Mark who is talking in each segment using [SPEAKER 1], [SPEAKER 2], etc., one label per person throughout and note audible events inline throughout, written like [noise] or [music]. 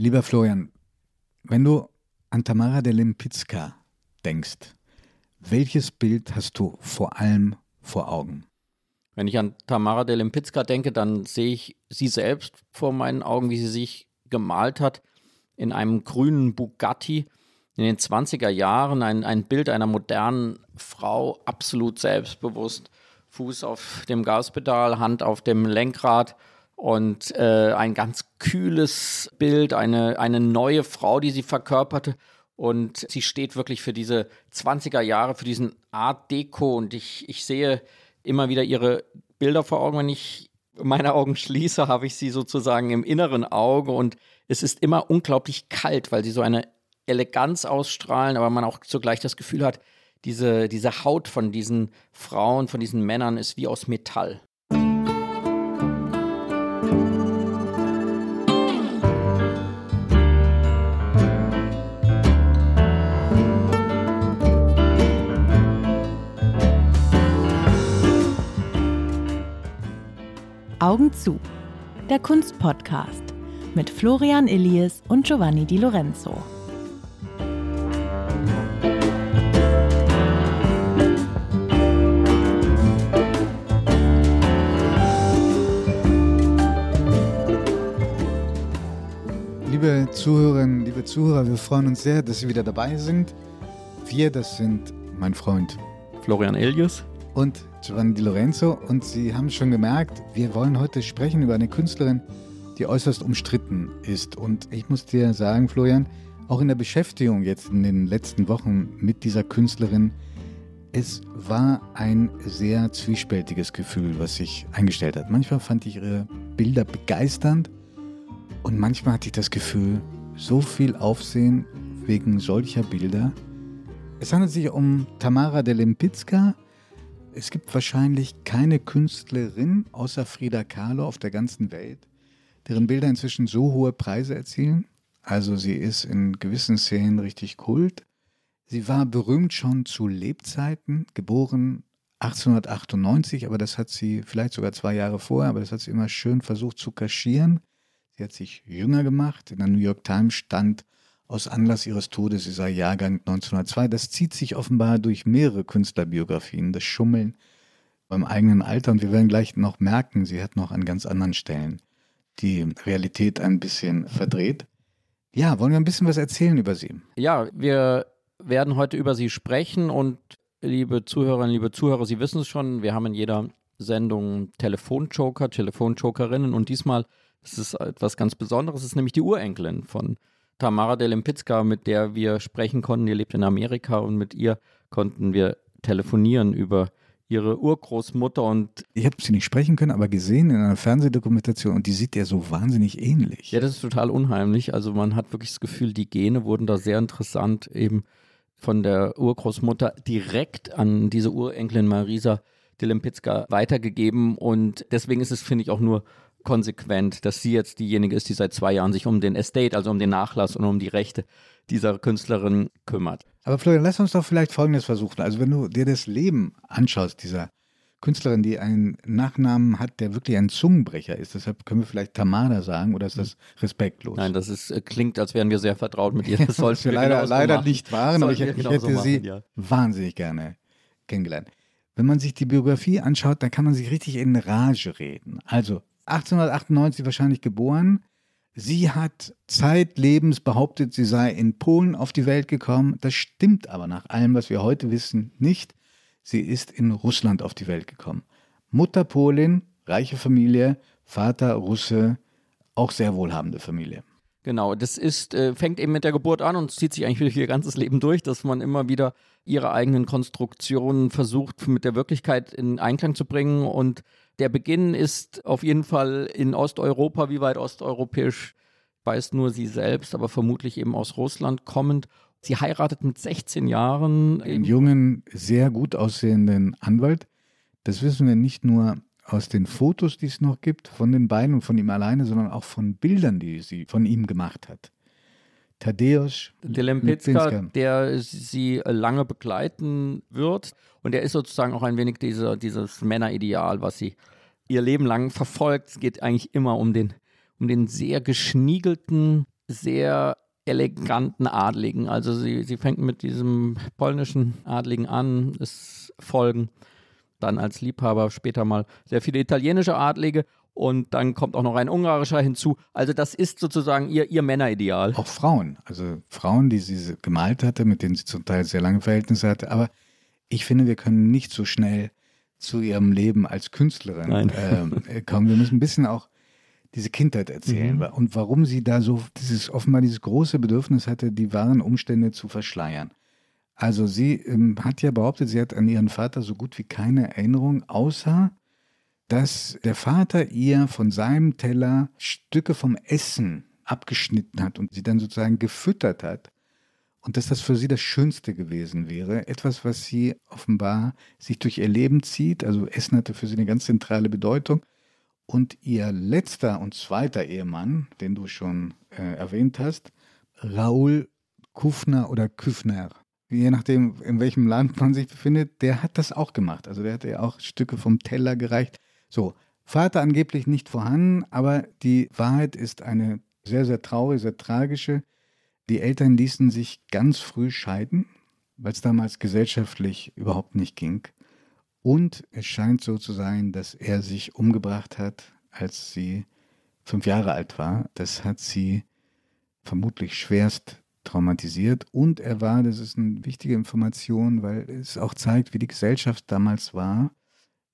[SPEAKER 1] Lieber Florian, wenn du an Tamara de Limpicka denkst, welches Bild hast du vor allem vor Augen?
[SPEAKER 2] Wenn ich an Tamara de Limpicka denke, dann sehe ich sie selbst vor meinen Augen, wie sie sich gemalt hat in einem grünen Bugatti in den 20er Jahren. Ein, ein Bild einer modernen Frau, absolut selbstbewusst, Fuß auf dem Gaspedal, Hand auf dem Lenkrad und äh, ein ganz kühles Bild, eine, eine neue Frau, die sie verkörperte. Und sie steht wirklich für diese 20er Jahre, für diesen Art Deco. Und ich, ich sehe immer wieder ihre Bilder vor Augen. Wenn ich meine Augen schließe, habe ich sie sozusagen im inneren Auge. Und es ist immer unglaublich kalt, weil sie so eine Eleganz ausstrahlen, aber man auch zugleich das Gefühl hat, diese, diese Haut von diesen Frauen, von diesen Männern ist wie aus Metall.
[SPEAKER 3] Augen zu. Der Kunstpodcast mit Florian Illies und Giovanni Di Lorenzo.
[SPEAKER 1] Liebe Zuhörerinnen, liebe Zuhörer, wir freuen uns sehr, dass Sie wieder dabei sind. Wir, das sind mein Freund
[SPEAKER 2] Florian Elius
[SPEAKER 1] und Giovanni Di Lorenzo. Und Sie haben schon gemerkt, wir wollen heute sprechen über eine Künstlerin, die äußerst umstritten ist. Und ich muss dir sagen, Florian, auch in der Beschäftigung jetzt in den letzten Wochen mit dieser Künstlerin, es war ein sehr zwiespältiges Gefühl, was sich eingestellt hat. Manchmal fand ich ihre Bilder begeisternd und manchmal hatte ich das Gefühl, so viel Aufsehen wegen solcher Bilder. Es handelt sich um Tamara de Lempicka, es gibt wahrscheinlich keine Künstlerin außer Frida Kahlo auf der ganzen Welt, deren Bilder inzwischen so hohe Preise erzielen. Also sie ist in gewissen Szenen richtig Kult. Sie war berühmt schon zu Lebzeiten, geboren 1898, aber das hat sie vielleicht sogar zwei Jahre vorher, aber das hat sie immer schön versucht zu kaschieren. Sie hat sich jünger gemacht. In der New York Times stand aus Anlass ihres Todes, sie sei Jahrgang 1902. Das zieht sich offenbar durch mehrere Künstlerbiografien, das Schummeln beim eigenen Alter. Und wir werden gleich noch merken, sie hat noch an ganz anderen Stellen die Realität ein bisschen verdreht. Ja, wollen wir ein bisschen was erzählen über sie?
[SPEAKER 2] Ja, wir werden heute über sie sprechen und liebe Zuhörerinnen, liebe Zuhörer, Sie wissen es schon, wir haben in jeder Sendung Telefonjoker, Telefonjokerinnen und diesmal ist es etwas ganz Besonderes, es ist nämlich die Urenkelin von Tamara de Lempicka, mit der wir sprechen konnten. Die lebt in Amerika und mit ihr konnten wir telefonieren über ihre Urgroßmutter und
[SPEAKER 1] ich habe sie nicht sprechen können, aber gesehen in einer Fernsehdokumentation und die sieht ja so wahnsinnig ähnlich.
[SPEAKER 2] Ja, das ist total unheimlich. Also man hat wirklich das Gefühl, die Gene wurden da sehr interessant eben von der Urgroßmutter direkt an diese Urenkelin Marisa de Lempicka weitergegeben und deswegen ist es, finde ich, auch nur konsequent, dass sie jetzt diejenige ist, die seit zwei Jahren sich um den Estate, also um den Nachlass und um die Rechte dieser Künstlerin kümmert.
[SPEAKER 1] Aber Florian, lass uns doch vielleicht Folgendes versuchen. Also wenn du dir das Leben anschaust, dieser Künstlerin, die einen Nachnamen hat, der wirklich ein Zungenbrecher ist. Deshalb können wir vielleicht Tamada sagen oder ist das respektlos?
[SPEAKER 2] Nein, das ist, äh, klingt, als wären wir sehr vertraut mit ihr. Das
[SPEAKER 1] sollten wir leider, leider nicht waren, aber ich, ich hätte machen, sie ja. wahnsinnig gerne kennengelernt. Wenn man sich die Biografie anschaut, dann kann man sich richtig in Rage reden. Also 1898 wahrscheinlich geboren. Sie hat zeitlebens behauptet, sie sei in Polen auf die Welt gekommen. Das stimmt aber nach allem, was wir heute wissen, nicht. Sie ist in Russland auf die Welt gekommen. Mutter Polin, reiche Familie, Vater Russe, auch sehr wohlhabende Familie.
[SPEAKER 2] Genau, das ist, äh, fängt eben mit der Geburt an und zieht sich eigentlich für ihr ganzes Leben durch, dass man immer wieder ihre eigenen Konstruktionen versucht, mit der Wirklichkeit in Einklang zu bringen und der Beginn ist auf jeden Fall in Osteuropa, wie weit osteuropäisch weiß nur sie selbst, aber vermutlich eben aus Russland kommend. Sie heiratet mit 16 Jahren.
[SPEAKER 1] Einen jungen, sehr gut aussehenden Anwalt. Das wissen wir nicht nur aus den Fotos, die es noch gibt, von den beiden und von ihm alleine, sondern auch von Bildern, die sie von ihm gemacht hat. Tadeusz
[SPEAKER 2] Delempicka, der sie lange begleiten wird. Und er ist sozusagen auch ein wenig diese, dieses Männerideal, was sie ihr Leben lang verfolgt. Es geht eigentlich immer um den, um den sehr geschniegelten, sehr eleganten Adligen. Also sie, sie fängt mit diesem polnischen Adligen an, es folgen dann als Liebhaber später mal sehr viele italienische Adlige und dann kommt auch noch ein ungarischer hinzu. Also das ist sozusagen ihr, ihr Männerideal.
[SPEAKER 1] Auch Frauen, also Frauen, die sie gemalt hatte, mit denen sie zum Teil sehr lange Verhältnisse hatte. Aber ich finde, wir können nicht so schnell zu ihrem Leben als Künstlerin äh, kommen. Wir müssen ein bisschen auch diese Kindheit erzählen mhm. und warum sie da so dieses offenbar dieses große Bedürfnis hatte, die wahren Umstände zu verschleiern. Also sie ähm, hat ja behauptet, sie hat an ihren Vater so gut wie keine Erinnerung, außer dass der Vater ihr von seinem Teller Stücke vom Essen abgeschnitten hat und sie dann sozusagen gefüttert hat. Und dass das für sie das Schönste gewesen wäre. Etwas, was sie offenbar sich durch ihr Leben zieht. Also Essen hatte für sie eine ganz zentrale Bedeutung. Und ihr letzter und zweiter Ehemann, den du schon äh, erwähnt hast, Raoul Kufner oder Küfner, je nachdem, in welchem Land man sich befindet, der hat das auch gemacht. Also der hat ja auch Stücke vom Teller gereicht. So, Vater angeblich nicht vorhanden, aber die Wahrheit ist eine sehr, sehr traurige, sehr tragische. Die Eltern ließen sich ganz früh scheiden, weil es damals gesellschaftlich überhaupt nicht ging. Und es scheint so zu sein, dass er sich umgebracht hat, als sie fünf Jahre alt war. Das hat sie vermutlich schwerst traumatisiert. Und er war, das ist eine wichtige Information, weil es auch zeigt, wie die Gesellschaft damals war.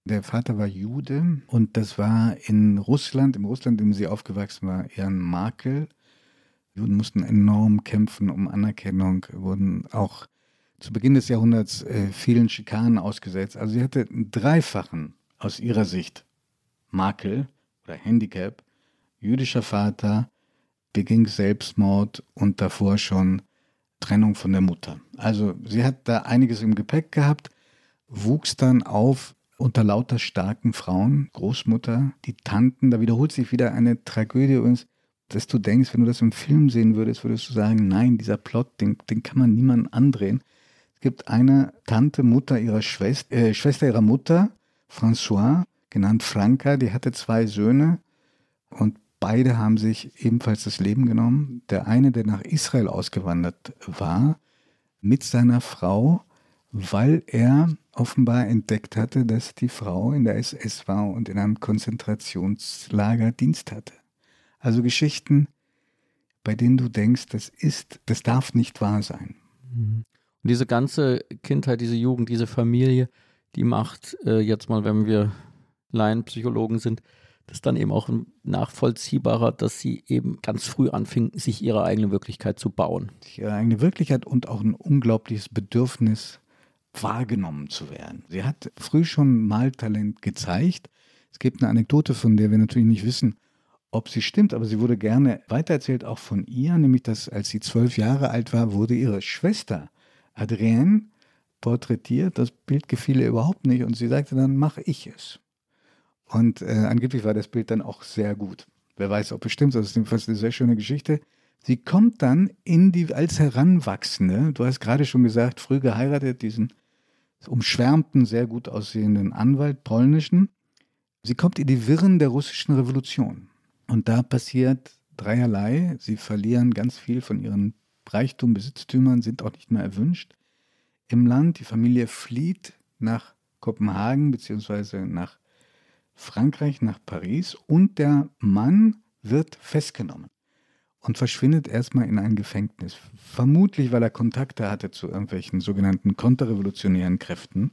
[SPEAKER 1] Der Vater war Jude und das war in Russland, im Russland, in dem sie aufgewachsen war, eher ein Makel. Juden mussten enorm kämpfen um Anerkennung, wurden auch zu Beginn des Jahrhunderts äh, vielen Schikanen ausgesetzt. Also sie hatte einen dreifachen, aus ihrer Sicht, Makel oder Handicap. Jüdischer Vater beging Selbstmord und davor schon Trennung von der Mutter. Also sie hat da einiges im Gepäck gehabt, wuchs dann auf unter lauter starken Frauen, Großmutter, die Tanten, da wiederholt sich wieder eine Tragödie übrigens, dass du denkst, wenn du das im Film sehen würdest, würdest du sagen, nein, dieser Plot, den, den kann man niemandem andrehen gibt eine Tante, Mutter ihrer Schwester, äh, Schwester ihrer Mutter, François, genannt Franca, die hatte zwei Söhne und beide haben sich ebenfalls das Leben genommen. Der eine, der nach Israel ausgewandert war, mit seiner Frau, weil er offenbar entdeckt hatte, dass die Frau in der SS war und in einem Konzentrationslager Dienst hatte. Also Geschichten, bei denen du denkst, das ist, das darf nicht wahr sein.
[SPEAKER 2] Mhm. Und diese ganze Kindheit, diese Jugend, diese Familie, die macht äh, jetzt mal, wenn wir Laienpsychologen sind, das dann eben auch nachvollziehbarer, dass sie eben ganz früh anfing, sich ihre eigene Wirklichkeit zu bauen.
[SPEAKER 1] Ihre eigene Wirklichkeit und auch ein unglaubliches Bedürfnis, wahrgenommen zu werden. Sie hat früh schon Maltalent gezeigt. Es gibt eine Anekdote, von der wir natürlich nicht wissen, ob sie stimmt, aber sie wurde gerne weitererzählt, auch von ihr, nämlich dass als sie zwölf Jahre alt war, wurde ihre Schwester Adrienne porträtiert. Das Bild gefiel ihr überhaupt nicht und sie sagte dann, mache ich es. Und äh, angeblich war das Bild dann auch sehr gut. Wer weiß, ob es stimmt, das ist jedenfalls eine sehr schöne Geschichte. Sie kommt dann in die, als Heranwachsende, du hast gerade schon gesagt, früh geheiratet, diesen umschwärmten, sehr gut aussehenden Anwalt, polnischen. Sie kommt in die Wirren der russischen Revolution. Und da passiert dreierlei. Sie verlieren ganz viel von ihren Reichtum, Besitztümern sind auch nicht mehr erwünscht im Land. Die Familie flieht nach Kopenhagen bzw. nach Frankreich, nach Paris und der Mann wird festgenommen und verschwindet erstmal in ein Gefängnis. Vermutlich, weil er Kontakte hatte zu irgendwelchen sogenannten konterrevolutionären Kräften.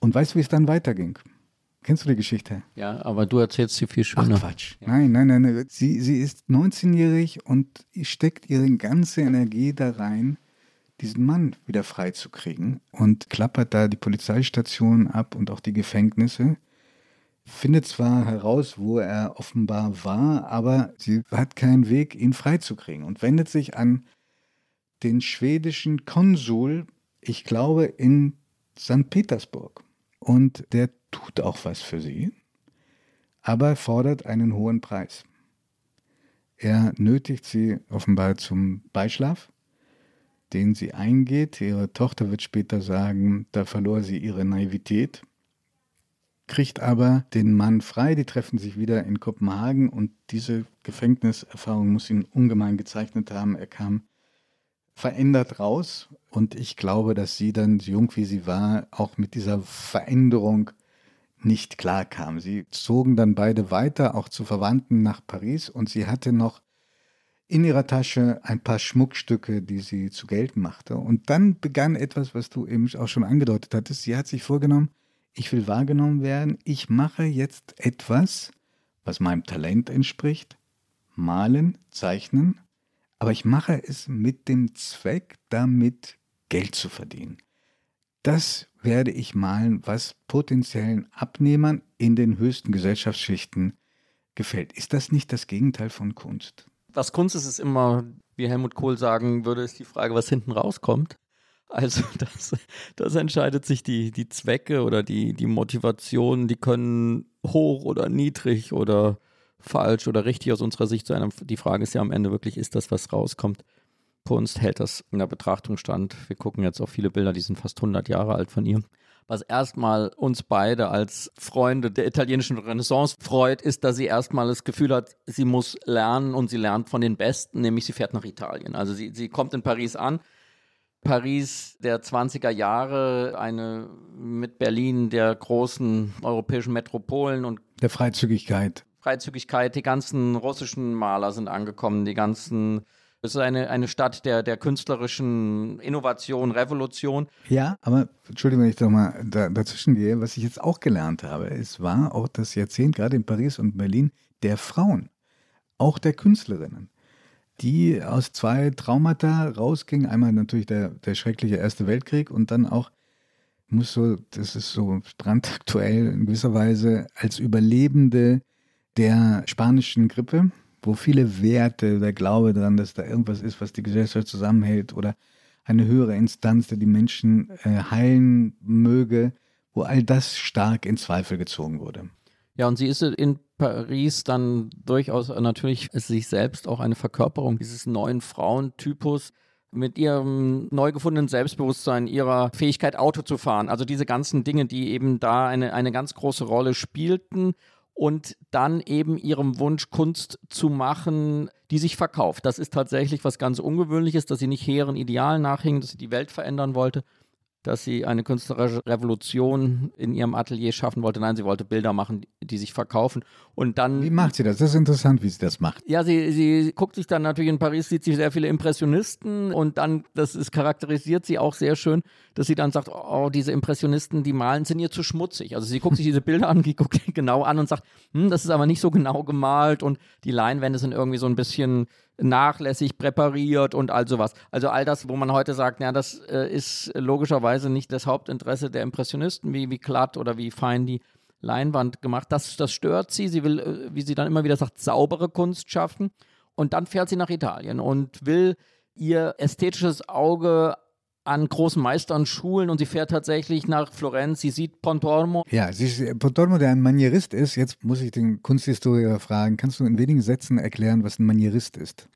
[SPEAKER 1] Und weißt du, wie es dann weiterging? Kennst du die Geschichte?
[SPEAKER 2] Ja, aber du erzählst sie viel schöner.
[SPEAKER 1] Ach Quatsch. Ja. Nein, nein, nein. nein. Sie, sie ist 19-jährig und steckt ihre ganze Energie da rein, diesen Mann wieder freizukriegen und klappert da die Polizeistationen ab und auch die Gefängnisse. Findet zwar heraus, wo er offenbar war, aber sie hat keinen Weg, ihn freizukriegen und wendet sich an den schwedischen Konsul, ich glaube, in St. Petersburg. Und der tut auch was für sie, aber fordert einen hohen Preis. Er nötigt sie offenbar zum Beischlaf, den sie eingeht. Ihre Tochter wird später sagen, da verlor sie ihre Naivität. Kriegt aber den Mann frei, die treffen sich wieder in Kopenhagen und diese Gefängniserfahrung muss ihn ungemein gezeichnet haben. Er kam verändert raus und ich glaube, dass sie dann, so jung wie sie war, auch mit dieser Veränderung nicht klar kam. Sie zogen dann beide weiter, auch zu Verwandten nach Paris und sie hatte noch in ihrer Tasche ein paar Schmuckstücke, die sie zu Geld machte. Und dann begann etwas, was du eben auch schon angedeutet hattest. Sie hat sich vorgenommen, ich will wahrgenommen werden, ich mache jetzt etwas, was meinem Talent entspricht, malen, zeichnen, aber ich mache es mit dem Zweck, damit Geld zu verdienen. Das werde ich malen, was potenziellen Abnehmern in den höchsten Gesellschaftsschichten gefällt. Ist das nicht das Gegenteil von Kunst?
[SPEAKER 2] Was Kunst ist, ist immer, wie Helmut Kohl sagen würde, ist die Frage, was hinten rauskommt. Also [laughs] das, das entscheidet sich die, die Zwecke oder die, die Motivationen, die können hoch oder niedrig oder falsch oder richtig aus unserer Sicht sein. Die Frage ist ja am Ende wirklich, ist das, was rauskommt? Kunst hält das in der Betrachtung stand. Wir gucken jetzt auf viele Bilder, die sind fast 100 Jahre alt von ihr. Was erstmal uns beide als Freunde der italienischen Renaissance freut, ist, dass sie erstmal das Gefühl hat, sie muss lernen und sie lernt von den Besten, nämlich sie fährt nach Italien. Also sie, sie kommt in Paris an, Paris der 20er Jahre, eine mit Berlin der großen europäischen Metropolen und
[SPEAKER 1] der Freizügigkeit.
[SPEAKER 2] Freizügigkeit, die ganzen russischen Maler sind angekommen, die ganzen es ist eine, eine Stadt der, der künstlerischen Innovation, Revolution.
[SPEAKER 1] Ja, aber Entschuldigung, wenn ich doch mal da, dazwischen gehe. Was ich jetzt auch gelernt habe, es war auch das Jahrzehnt, gerade in Paris und Berlin, der Frauen, auch der Künstlerinnen die aus zwei Traumata rausging. Einmal natürlich der, der schreckliche Erste Weltkrieg und dann auch, muss so, das ist so brandaktuell in gewisser Weise, als Überlebende der spanischen Grippe, wo viele Werte, der Glaube daran, dass da irgendwas ist, was die Gesellschaft zusammenhält oder eine höhere Instanz, der die Menschen äh, heilen möge, wo all das stark in Zweifel gezogen wurde.
[SPEAKER 2] Ja, und sie ist in Paris dann durchaus natürlich sich selbst auch eine Verkörperung dieses neuen Frauentypus mit ihrem neu gefundenen Selbstbewusstsein, ihrer Fähigkeit, Auto zu fahren. Also diese ganzen Dinge, die eben da eine, eine ganz große Rolle spielten und dann eben ihrem Wunsch Kunst zu machen, die sich verkauft. Das ist tatsächlich was ganz Ungewöhnliches, dass sie nicht hehren Idealen nachhing, dass sie die Welt verändern wollte, dass sie eine künstlerische Revolution in ihrem Atelier schaffen wollte. Nein, sie wollte Bilder machen, die sich verkaufen. Und dann.
[SPEAKER 1] Wie macht sie das? Das ist interessant, wie sie das macht.
[SPEAKER 2] Ja, sie, sie guckt sich dann natürlich in Paris, sieht sie sehr viele Impressionisten und dann, das ist charakterisiert sie auch sehr schön, dass sie dann sagt, oh, diese Impressionisten, die malen, sind ihr zu schmutzig. Also sie guckt sich diese Bilder an, die guckt genau an und sagt, hm, das ist aber nicht so genau gemalt und die Leinwände sind irgendwie so ein bisschen nachlässig präpariert und all sowas. Also all das, wo man heute sagt, ja, das äh, ist logischerweise nicht das Hauptinteresse der Impressionisten, wie, wie glatt oder wie fein die Leinwand gemacht. Das, das stört sie. Sie will, äh, wie sie dann immer wieder sagt, saubere Kunst schaffen. Und dann fährt sie nach Italien und will ihr ästhetisches Auge an großen Meistern schulen und sie fährt tatsächlich nach Florenz. Sie sieht Pontormo.
[SPEAKER 1] Ja, sie ist, Pontormo, der ein Manierist ist. Jetzt muss ich den Kunsthistoriker fragen. Kannst du in wenigen Sätzen erklären, was ein Manierist ist?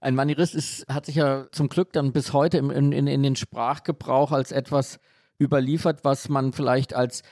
[SPEAKER 2] Ein Manierist ist, hat sich ja zum Glück dann bis heute in, in, in den Sprachgebrauch als etwas überliefert, was man vielleicht als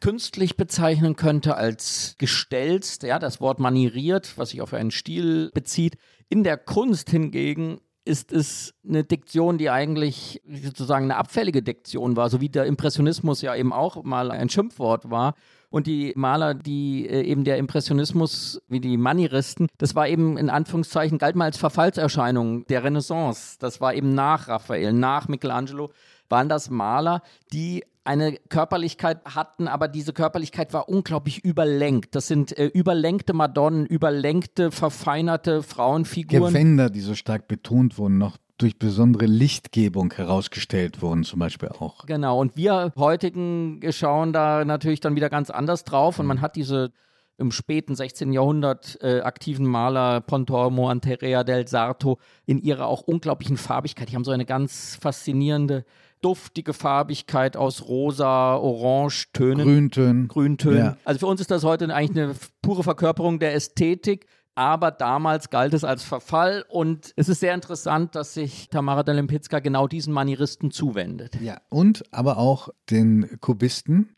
[SPEAKER 2] künstlich bezeichnen könnte, als gestelzt. Ja, das Wort manieriert, was sich auf einen Stil bezieht. In der Kunst hingegen ist es eine Diktion, die eigentlich sozusagen eine abfällige Diktion war, so wie der Impressionismus ja eben auch mal ein Schimpfwort war. Und die Maler, die äh, eben der Impressionismus, wie die Manieristen, das war eben in Anführungszeichen, galt mal als Verfallserscheinung der Renaissance. Das war eben nach Raphael, nach Michelangelo, waren das Maler, die eine Körperlichkeit hatten, aber diese Körperlichkeit war unglaublich überlenkt. Das sind äh, überlenkte Madonnen, überlenkte, verfeinerte Frauenfiguren.
[SPEAKER 1] Gewänder, die so stark betont wurden, noch durch besondere Lichtgebung herausgestellt wurden, zum Beispiel auch.
[SPEAKER 2] Genau, und wir heutigen schauen da natürlich dann wieder ganz anders drauf und man hat diese im späten 16. Jahrhundert äh, aktiven Maler Pontormo, Anterea del Sarto in ihrer auch unglaublichen Farbigkeit. Die haben so eine ganz faszinierende duftige Farbigkeit aus rosa, orange Tönen.
[SPEAKER 1] Grüntönen.
[SPEAKER 2] Grüntönen. Ja. Also für uns ist das heute eigentlich eine pure Verkörperung der Ästhetik. Aber damals galt es als Verfall und es ist sehr interessant, dass sich Tamara Delimpicka genau diesen Manieristen zuwendet.
[SPEAKER 1] Ja, und aber auch den Kubisten,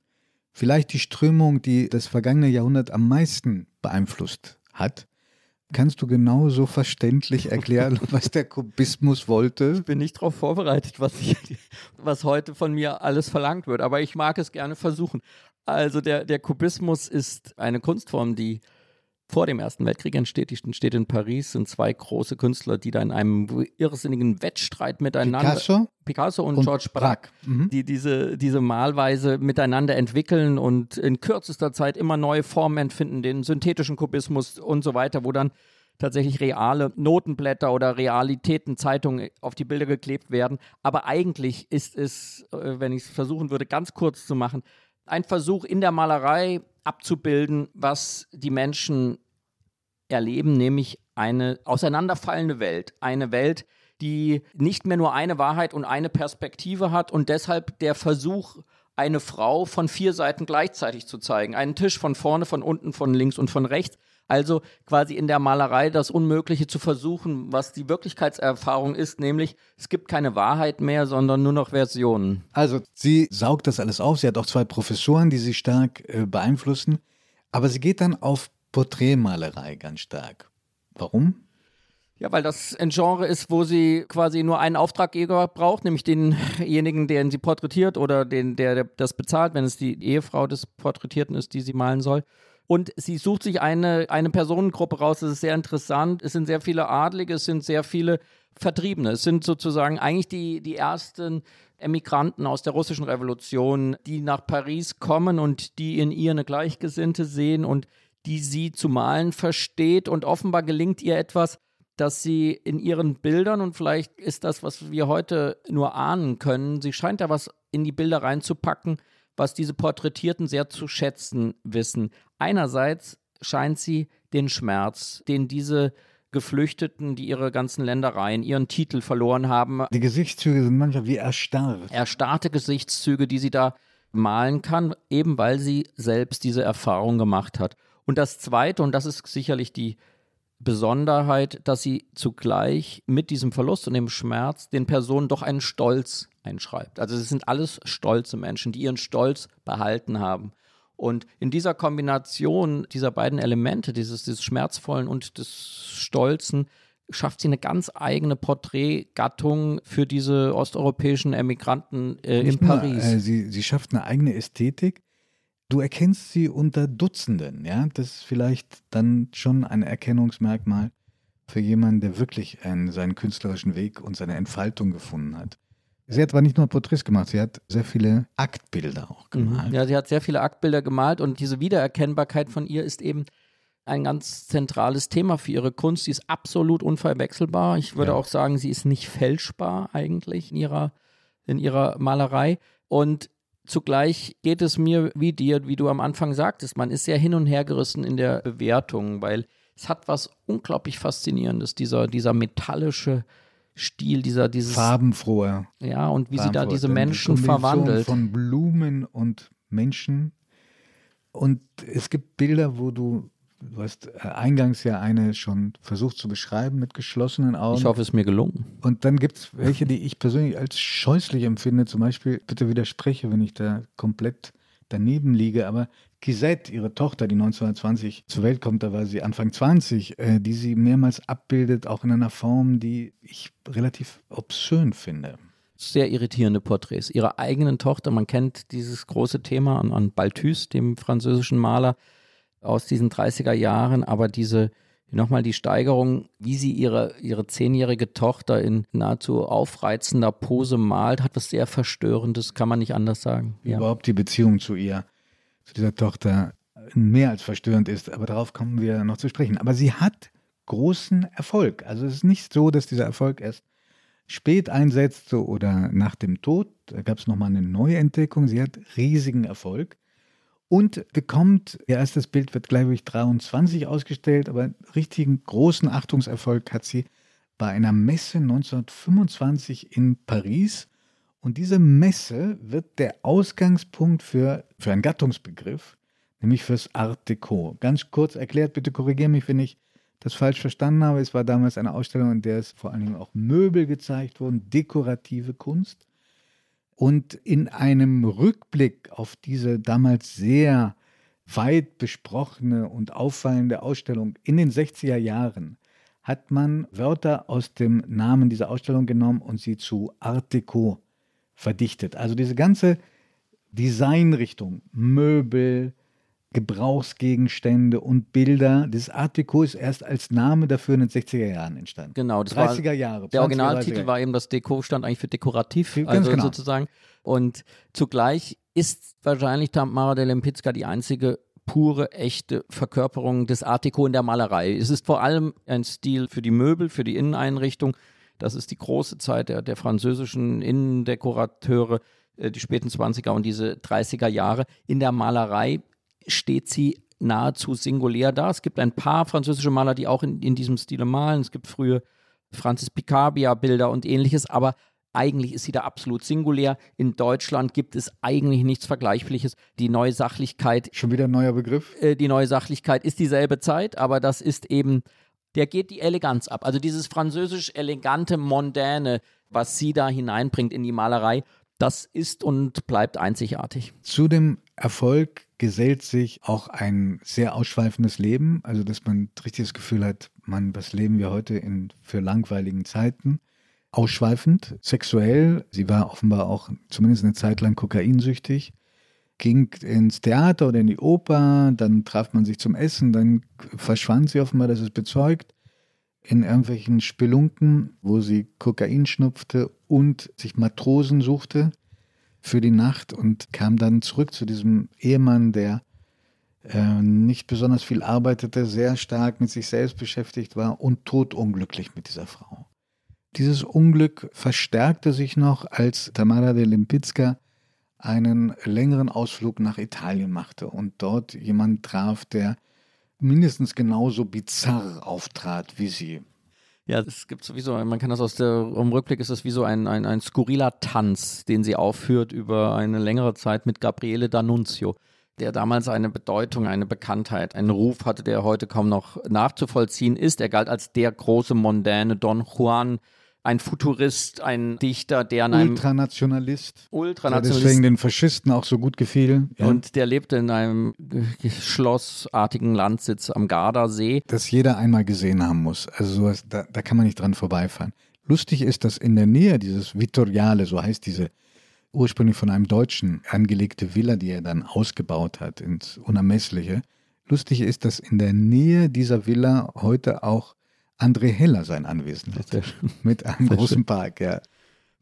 [SPEAKER 1] vielleicht die Strömung, die das vergangene Jahrhundert am meisten beeinflusst hat. Kannst du genauso verständlich erklären, [laughs] was der Kubismus wollte?
[SPEAKER 2] Ich bin nicht darauf vorbereitet, was, ich, was heute von mir alles verlangt wird, aber ich mag es gerne versuchen. Also der, der Kubismus ist eine Kunstform, die vor dem Ersten Weltkrieg entsteht. Die entsteht in Paris, sind zwei große Künstler, die da in einem irrsinnigen Wettstreit miteinander.
[SPEAKER 1] Picasso?
[SPEAKER 2] Picasso und, und George Braque, mhm. die diese, diese Malweise miteinander entwickeln und in kürzester Zeit immer neue Formen entfinden, den synthetischen Kubismus und so weiter, wo dann tatsächlich reale Notenblätter oder Realitäten, Zeitungen auf die Bilder geklebt werden. Aber eigentlich ist es, äh, wenn ich es versuchen würde, ganz kurz zu machen, ein Versuch in der Malerei abzubilden, was die Menschen erleben, nämlich eine auseinanderfallende Welt. Eine Welt, die nicht mehr nur eine Wahrheit und eine Perspektive hat und deshalb der Versuch, eine Frau von vier Seiten gleichzeitig zu zeigen. Einen Tisch von vorne, von unten, von links und von rechts. Also quasi in der Malerei das Unmögliche zu versuchen, was die Wirklichkeitserfahrung ist, nämlich es gibt keine Wahrheit mehr, sondern nur noch Versionen.
[SPEAKER 1] Also sie saugt das alles auf. Sie hat auch zwei Professoren, die sie stark äh, beeinflussen. Aber sie geht dann auf Porträtmalerei ganz stark. Warum?
[SPEAKER 2] Ja, weil das ein Genre ist, wo sie quasi nur einen Auftraggeber braucht, nämlich denjenigen, den sie porträtiert oder den, der das bezahlt, wenn es die Ehefrau des Porträtierten ist, die sie malen soll. Und sie sucht sich eine, eine Personengruppe raus. Das ist sehr interessant. Es sind sehr viele Adlige, es sind sehr viele Vertriebene. Es sind sozusagen eigentlich die, die ersten Emigranten aus der russischen Revolution, die nach Paris kommen und die in ihr eine Gleichgesinnte sehen und die sie zu malen versteht. Und offenbar gelingt ihr etwas, dass sie in ihren Bildern, und vielleicht ist das, was wir heute nur ahnen können, sie scheint da was in die Bilder reinzupacken, was diese Porträtierten sehr zu schätzen wissen. Einerseits scheint sie den Schmerz, den diese Geflüchteten, die ihre ganzen Ländereien, ihren Titel verloren haben.
[SPEAKER 1] Die Gesichtszüge sind manchmal wie erstarrt.
[SPEAKER 2] Erstarrte Gesichtszüge, die sie da malen kann, eben weil sie selbst diese Erfahrung gemacht hat. Und das Zweite, und das ist sicherlich die Besonderheit, dass sie zugleich mit diesem Verlust und dem Schmerz den Personen doch einen Stolz einschreibt. Also es sind alles stolze Menschen, die ihren Stolz behalten haben. Und in dieser Kombination dieser beiden Elemente, dieses, dieses Schmerzvollen und des Stolzen, schafft sie eine ganz eigene Porträtgattung für diese osteuropäischen Emigranten äh, in Paris.
[SPEAKER 1] Nur, äh, sie, sie schafft eine eigene Ästhetik. Du erkennst sie unter Dutzenden, ja. Das ist vielleicht dann schon ein Erkennungsmerkmal für jemanden, der wirklich einen, seinen künstlerischen Weg und seine Entfaltung gefunden hat. Sie hat aber nicht nur Porträts gemacht, sie hat sehr viele Aktbilder auch mhm. gemalt.
[SPEAKER 2] Ja, sie hat sehr viele Aktbilder gemalt und diese Wiedererkennbarkeit von ihr ist eben ein ganz zentrales Thema für ihre Kunst. Sie ist absolut unverwechselbar. Ich würde ja. auch sagen, sie ist nicht fälschbar eigentlich in ihrer, in ihrer Malerei. Und zugleich geht es mir wie dir, wie du am Anfang sagtest, man ist sehr hin und her gerissen in der Bewertung, weil es hat was unglaublich Faszinierendes, dieser, dieser metallische Stil, dieser dieses
[SPEAKER 1] farbenfroher.
[SPEAKER 2] Ja, und wie sie da diese Menschen verwandelt.
[SPEAKER 1] Von Blumen und Menschen. Und es gibt Bilder, wo du, du hast äh, eingangs ja eine schon versucht zu beschreiben mit geschlossenen Augen.
[SPEAKER 2] Ich hoffe, es ist mir gelungen.
[SPEAKER 1] Und dann gibt es welche, die ich persönlich als scheußlich empfinde. Zum Beispiel, bitte widerspreche, wenn ich da komplett daneben liege, aber Gisette, ihre Tochter, die 1920 zur Welt kommt, da war sie Anfang 20, äh, die sie mehrmals abbildet, auch in einer Form, die ich relativ obszön finde.
[SPEAKER 2] Sehr irritierende Porträts. Ihrer eigenen Tochter, man kennt dieses große Thema an, an Balthus, dem französischen Maler aus diesen 30er Jahren, aber diese nochmal die Steigerung, wie sie ihre, ihre zehnjährige Tochter in nahezu aufreizender Pose malt, hat was sehr Verstörendes, kann man nicht anders sagen.
[SPEAKER 1] Ja. Überhaupt die Beziehung zu ihr zu dieser Tochter mehr als verstörend ist, aber darauf kommen wir noch zu sprechen. Aber sie hat großen Erfolg. Also es ist nicht so, dass dieser Erfolg erst spät einsetzt so, oder nach dem Tod. Da gab es nochmal eine Neuentdeckung. Sie hat riesigen Erfolg und bekommt, ihr erstes Bild wird, glaube ich, 23 ausgestellt, aber richtigen großen Achtungserfolg hat sie bei einer Messe 1925 in Paris. Und diese Messe wird der Ausgangspunkt für, für einen Gattungsbegriff, nämlich fürs Art Deco. Ganz kurz erklärt, bitte korrigiere mich, wenn ich das falsch verstanden habe. Es war damals eine Ausstellung, in der es vor allen Dingen auch Möbel gezeigt wurden, dekorative Kunst. Und in einem Rückblick auf diese damals sehr weit besprochene und auffallende Ausstellung in den 60er Jahren hat man Wörter aus dem Namen dieser Ausstellung genommen und sie zu Art Deco verdichtet. Also diese ganze Designrichtung, Möbel, Gebrauchsgegenstände und Bilder. Das Art Deco ist erst als Name dafür in den 60er Jahren entstanden.
[SPEAKER 2] Genau, das
[SPEAKER 1] 30er war, Jahre.
[SPEAKER 2] Der Originaltitel war eben das Deco, stand eigentlich für dekorativ,
[SPEAKER 1] Ganz
[SPEAKER 2] also
[SPEAKER 1] genau.
[SPEAKER 2] sozusagen. Und zugleich ist wahrscheinlich Tamara de Lempicka die einzige pure, echte Verkörperung des Art Deco in der Malerei. Es ist vor allem ein Stil für die Möbel, für die Inneneinrichtung. Das ist die große Zeit der, der französischen Innendekorateure, äh, die späten 20er und diese 30er Jahre. In der Malerei steht sie nahezu singulär da. Es gibt ein paar französische Maler, die auch in, in diesem Stile malen. Es gibt frühe Francis Picabia-Bilder und ähnliches, aber eigentlich ist sie da absolut singulär. In Deutschland gibt es eigentlich nichts Vergleichliches. Die neue Sachlichkeit.
[SPEAKER 1] Schon wieder ein neuer Begriff?
[SPEAKER 2] Äh, die neue Sachlichkeit ist dieselbe Zeit, aber das ist eben, der geht die Eleganz ab. Also dieses französisch elegante, mondäne, was sie da hineinbringt in die Malerei, das ist und bleibt einzigartig.
[SPEAKER 1] Zu dem Erfolg gesellt sich auch ein sehr ausschweifendes Leben, also dass man richtig das Gefühl hat, man, was leben wir heute in für langweiligen Zeiten? Ausschweifend, sexuell. Sie war offenbar auch zumindest eine Zeit lang kokainsüchtig. Ging ins Theater oder in die Oper, dann traf man sich zum Essen, dann verschwand sie offenbar, das ist bezeugt, in irgendwelchen Spelunken, wo sie Kokain schnupfte und sich Matrosen suchte für die Nacht und kam dann zurück zu diesem Ehemann, der äh, nicht besonders viel arbeitete, sehr stark mit sich selbst beschäftigt war und todunglücklich mit dieser Frau. Dieses Unglück verstärkte sich noch, als Tamara de Limpicka einen längeren Ausflug nach Italien machte und dort jemand traf, der mindestens genauso bizarr auftrat wie sie.
[SPEAKER 2] Ja, es gibt sowieso, man kann das aus der, im Rückblick ist das wie so ein, ein, ein skurriler Tanz, den sie aufführt über eine längere Zeit mit Gabriele D'Annunzio, der damals eine Bedeutung, eine Bekanntheit, einen Ruf hatte, der heute kaum noch nachzuvollziehen ist. Er galt als der große mondäne Don Juan, ein Futurist, ein Dichter, der an einem
[SPEAKER 1] Ultranationalist.
[SPEAKER 2] Ultranationalist.
[SPEAKER 1] deswegen den Faschisten auch so gut gefiel.
[SPEAKER 2] Ja. Und der lebte in einem schlossartigen Landsitz am Gardasee.
[SPEAKER 1] Das jeder einmal gesehen haben muss. Also sowas, da, da kann man nicht dran vorbeifahren. Lustig ist, dass in der Nähe dieses Vittoriale, so heißt diese ursprünglich von einem Deutschen angelegte Villa, die er dann ausgebaut hat ins Unermessliche. Lustig ist, dass in der Nähe dieser Villa heute auch André Heller sein Anwesen hat. Mit einem großen. Park, ja.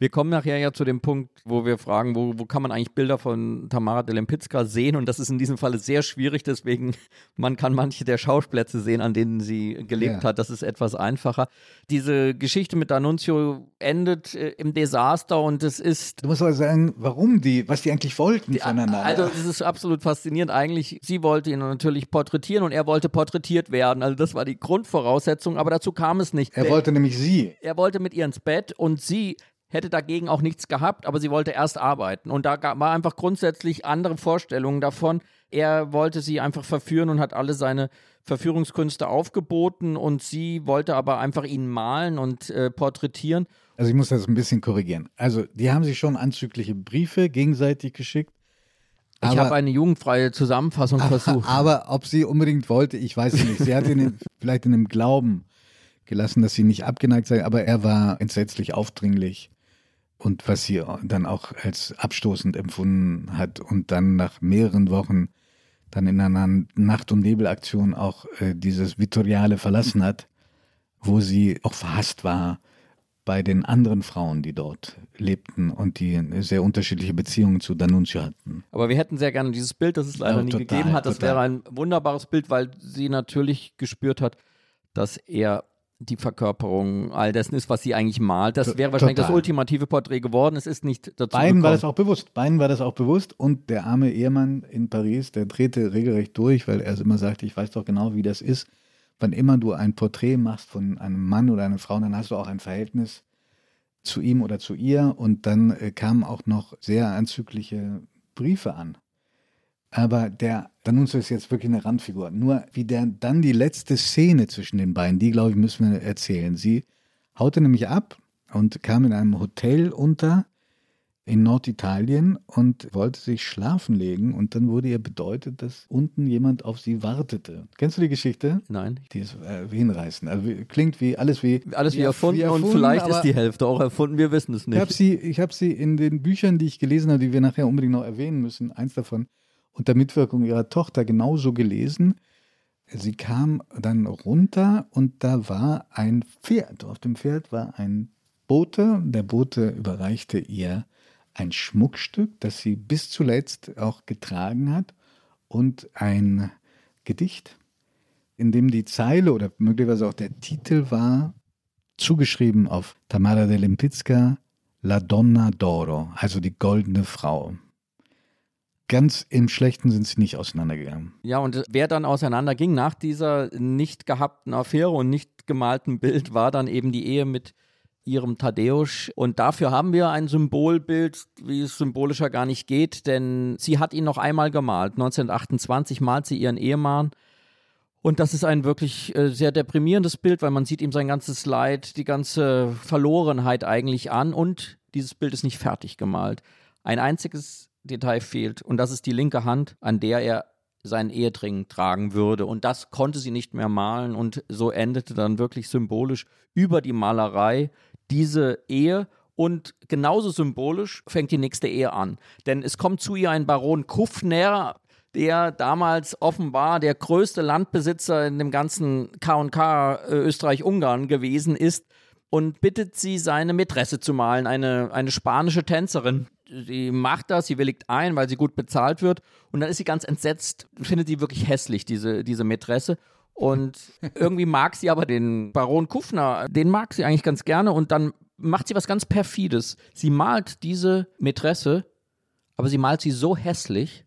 [SPEAKER 2] Wir kommen nachher ja zu dem Punkt, wo wir fragen, wo, wo kann man eigentlich Bilder von Tamara de Lempicka sehen? Und das ist in diesem Falle sehr schwierig, deswegen man kann manche der Schauplätze sehen, an denen sie gelebt
[SPEAKER 1] Ja.
[SPEAKER 2] hat. Das ist etwas einfacher. Diese Geschichte mit D'Annunzio endet äh, im Desaster und es ist
[SPEAKER 1] Du musst aber sagen, warum die, was die eigentlich wollten
[SPEAKER 2] die-
[SPEAKER 1] voneinander.
[SPEAKER 2] Also es ist absolut faszinierend. Eigentlich, sie wollte ihn natürlich porträtieren und er wollte porträtiert werden. Also das war die Grundvoraussetzung, aber dazu kam es nicht.
[SPEAKER 1] er wollte nämlich sie.
[SPEAKER 2] er wollte mit ihr ins Bett und sie hätte dagegen auch nichts gehabt, aber sie wollte erst arbeiten. Und da gab, war einfach grundsätzlich andere Vorstellungen davon. Er wollte sie einfach verführen und hat alle seine Verführungskünste aufgeboten und sie wollte aber einfach ihn malen und äh, porträtieren.
[SPEAKER 1] Also ich muss das ein bisschen korrigieren. Also die haben sich schon anzügliche Briefe gegenseitig geschickt.
[SPEAKER 2] Ich
[SPEAKER 1] Aber-
[SPEAKER 2] habe eine jugendfreie Zusammenfassung versucht.
[SPEAKER 1] Aber ob sie unbedingt wollte, ich weiß nicht. Sie hat ihn [laughs] vielleicht in dem Glauben gelassen, dass sie nicht abgeneigt sei, aber er war entsetzlich aufdringlich. Und was sie dann auch als abstoßend empfunden hat und dann nach mehreren Wochen dann in einer Nacht- und Nebelaktion auch äh, dieses Vittoriale verlassen hat, wo sie auch verhasst war bei den anderen Frauen, die dort lebten und die sehr unterschiedliche Beziehungen zu D'Annunzio hatten.
[SPEAKER 2] Aber wir hätten sehr gerne dieses Bild, das es leider
[SPEAKER 1] Ja,
[SPEAKER 2] nie
[SPEAKER 1] total,
[SPEAKER 2] gegeben hat. Das
[SPEAKER 1] total.
[SPEAKER 2] wäre ein wunderbares Bild, weil sie natürlich gespürt hat, dass er die Verkörperung all dessen ist, was sie eigentlich malt. Das wäre wahrscheinlich das
[SPEAKER 1] total.
[SPEAKER 2] ultimative Porträt geworden. Es ist nicht dazu
[SPEAKER 1] Beiden war
[SPEAKER 2] gekommen.
[SPEAKER 1] das auch bewusst. Beiden war das auch bewusst. Und der arme Ehemann in Paris, der drehte regelrecht durch, weil er immer sagte, ich weiß doch genau, wie das ist. Wann immer du ein Porträt machst von einem Mann oder einer Frau, dann hast du auch ein Verhältnis zu ihm oder zu ihr. Und dann äh, kamen auch noch sehr anzügliche Briefe an. Aber der D'Annunzio ist jetzt wirklich eine Randfigur. Nur wie der dann die letzte Szene zwischen den beiden, die glaube ich müssen wir erzählen. Sie haute nämlich ab und kam in einem Hotel unter, in Norditalien und wollte sich schlafen legen und dann wurde ihr bedeutet, dass unten jemand auf sie wartete. Kennst du die Geschichte?
[SPEAKER 2] Nein.
[SPEAKER 1] Die ist äh, hinreißend. Also wie, klingt wie alles wie
[SPEAKER 2] alles wie, wie erfunden, erfunden, und vielleicht ist die Hälfte auch erfunden. Wir wissen es nicht.
[SPEAKER 1] Ich habe sie, ich habe sie in den Büchern, die ich gelesen habe, die wir nachher unbedingt noch erwähnen müssen, eins davon unter Mitwirkung ihrer Tochter genauso gelesen. Sie kam dann runter und da war ein Pferd. Auf dem Pferd war ein Bote. Der Bote überreichte ihr ein Schmuckstück, das sie bis zuletzt auch getragen hat und ein Gedicht, in dem die Zeile oder möglicherweise auch der Titel war, zugeschrieben auf Tamara de Lempicka, La Donna d'Oro, also die goldene Frau. Ganz im Schlechten sind sie nicht auseinandergegangen.
[SPEAKER 2] Ja, und wer dann auseinanderging nach dieser nicht gehabten Affäre und nicht gemalten Bild, war dann eben die Ehe mit ihrem Tadeusz. Und dafür haben wir ein Symbolbild, wie es symbolischer gar nicht geht, denn sie hat ihn noch einmal gemalt. 1928 malt sie ihren Ehemann. Und das ist ein wirklich äh, sehr deprimierendes Bild, weil man sieht ihm sein ganzes Leid, die ganze Verlorenheit eigentlich an und dieses Bild ist nicht fertig gemalt. Ein einziges Detail fehlt und das ist die linke Hand, an der er seinen Ehedring tragen würde. Und das konnte sie nicht mehr malen und so endete dann wirklich symbolisch über die Malerei diese Ehe und genauso symbolisch fängt die nächste Ehe an. Denn es kommt zu ihr ein Baron Kufner, der damals offenbar der größte Landbesitzer in dem ganzen KK äh, Österreich-Ungarn gewesen ist und bittet sie, seine Mätresse zu malen, eine, eine spanische Tänzerin. Sie macht das, sie willigt ein, weil sie gut bezahlt wird. Und dann ist sie ganz entsetzt, findet sie wirklich hässlich, diese, diese Mätresse. Und [laughs] irgendwie mag sie aber den Baron Kufner, den mag sie eigentlich ganz gerne. Und dann macht sie was ganz Perfides. Sie malt diese Mätresse, aber sie malt sie so hässlich,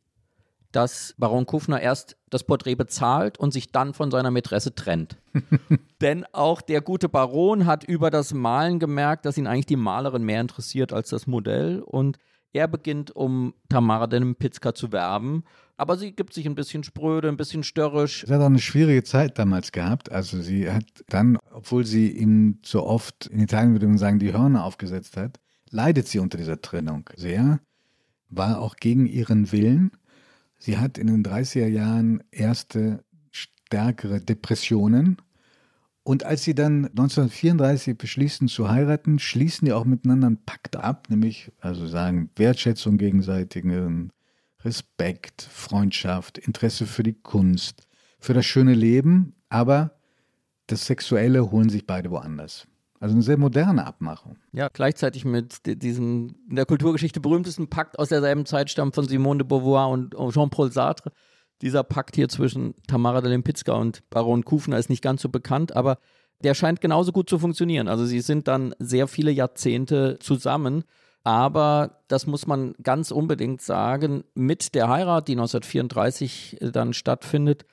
[SPEAKER 2] dass Baron Kufner erst das Porträt bezahlt und sich dann von seiner Mätresse trennt. [laughs] Denn auch der gute Baron hat über das Malen gemerkt, dass ihn eigentlich die Malerin mehr interessiert als das Modell. Und er beginnt, um Tamara Denimpitzka zu werben aber sie gibt sich ein bisschen spröde, ein bisschen störrisch.
[SPEAKER 1] Sie hat auch eine schwierige Zeit damals gehabt. Also sie hat dann, obwohl sie ihm so oft, in Italien würde man sagen, die Hörner aufgesetzt hat, leidet sie unter dieser Trennung sehr, war auch gegen ihren Willen. Sie hat in den 30er Jahren erste stärkere Depressionen. Und als sie dann 1934 beschließen zu heiraten, schließen die auch miteinander einen Pakt ab, nämlich also sagen Wertschätzung gegenseitigen, Respekt, Freundschaft, Interesse für die Kunst, für das schöne Leben, aber das Sexuelle holen sich beide woanders. Also eine sehr moderne Abmachung.
[SPEAKER 2] Ja, gleichzeitig mit diesem in der Kulturgeschichte berühmtesten Pakt aus derselben Zeit stammt von Simone de Beauvoir und Jean-Paul Sartre. Dieser Pakt hier zwischen Tamara de Lempicka und Baron Kufner ist nicht ganz so bekannt, aber der scheint genauso gut zu funktionieren. Also sie sind dann sehr viele Jahrzehnte zusammen aber das muss man ganz unbedingt sagen, mit der Heirat, die 1934 dann stattfindet,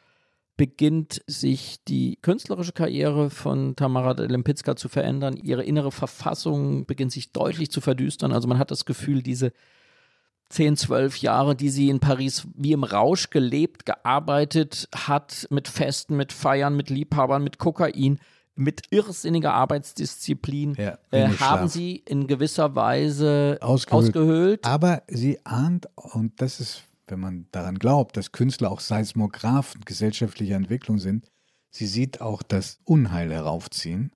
[SPEAKER 2] beginnt sich die künstlerische Karriere von Tamara Lempicka zu verändern. Ihre innere Verfassung beginnt sich deutlich zu verdüstern. Also man hat das Gefühl, diese 10, 12 Jahre, die sie in Paris wie im Rausch gelebt, gearbeitet hat, mit Festen, mit Feiern, mit Liebhabern, mit Kokain, mit irrsinniger Arbeitsdisziplin ja, äh, haben sie in gewisser Weise ausgehöhlt. ausgehöhlt.
[SPEAKER 1] Aber sie ahnt, und das ist, wenn man daran glaubt, dass Künstler auch Seismographen gesellschaftlicher Entwicklung sind, sie sieht auch das Unheil heraufziehen.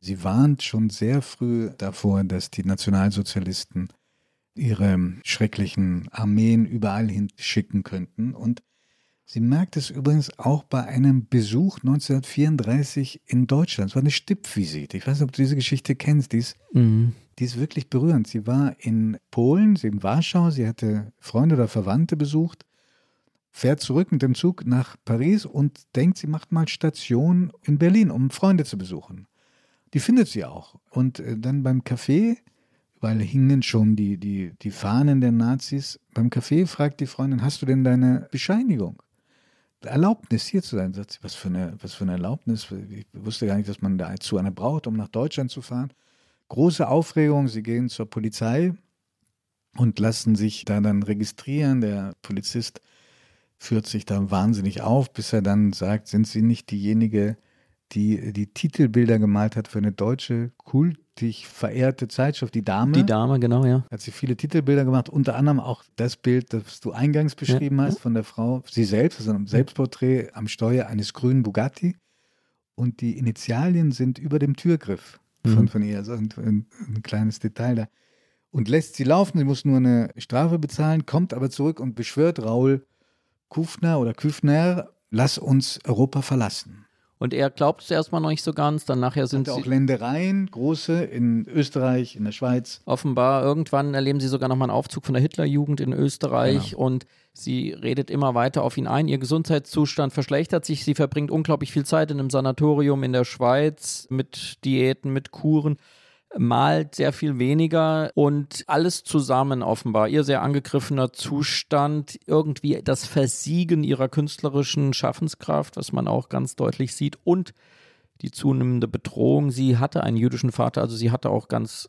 [SPEAKER 1] Sie warnt schon sehr früh davor, dass die Nationalsozialisten ihre schrecklichen Armeen überall hinschicken könnten. Und Sie merkt es übrigens auch bei einem Besuch 1934 in Deutschland. Es war eine Stippvisite. Ich weiß nicht, ob du diese Geschichte kennst. Die ist, mhm. die ist wirklich berührend. Sie war in Polen, sie in Warschau, sie hatte Freunde oder Verwandte besucht, fährt zurück mit dem Zug nach Paris und denkt, sie macht mal Station in Berlin, um Freunde zu besuchen. Die findet sie auch. Und äh, dann beim Café, weil hingen schon die, die, die Fahnen der Nazis, beim Café fragt die Freundin, hast du denn deine Bescheinigung? Erlaubnis, hier zu sein. Sagt sie, was für, eine, was für eine Erlaubnis? Ich wusste gar nicht, dass man dazu eine braucht, um nach Deutschland zu fahren. Große Aufregung, sie gehen zur Polizei und lassen sich da dann registrieren. Der Polizist führt sich da wahnsinnig auf, bis er dann sagt, sind Sie nicht diejenige, die die Titelbilder gemalt hat für eine deutsche Kult dich verehrte Zeitschrift, die Dame.
[SPEAKER 2] Die Dame, genau, ja.
[SPEAKER 1] Hat sie viele Titelbilder gemacht, unter anderem auch das Bild, das du eingangs beschrieben ja. hast von der Frau, sie selbst, also ein Selbstporträt am Steuer eines grünen Bugatti. Und die Initialien sind über dem Türgriff von, mhm. von ihr, also ein, ein, ein kleines Detail da. Und lässt sie laufen, sie muss nur eine Strafe bezahlen, kommt aber zurück und beschwört Raul Kufner oder Küfner, lass uns Europa verlassen.
[SPEAKER 2] Und er glaubt es erstmal noch nicht so ganz. Dann nachher sind
[SPEAKER 1] Hat sie auch Ländereien, große in Österreich, in der Schweiz.
[SPEAKER 2] Offenbar irgendwann erleben sie sogar nochmal einen Aufzug von der Hitlerjugend in Österreich genau. und sie redet immer weiter auf ihn ein. Ihr Gesundheitszustand verschlechtert sich. Sie verbringt unglaublich viel Zeit in einem Sanatorium in der Schweiz mit Diäten, mit Kuren malt sehr viel weniger und alles zusammen offenbar. Ihr sehr angegriffener Zustand, irgendwie das Versiegen ihrer künstlerischen Schaffenskraft, was man auch ganz deutlich sieht und die zunehmende Bedrohung. Sie hatte einen jüdischen Vater, also sie hatte auch ganz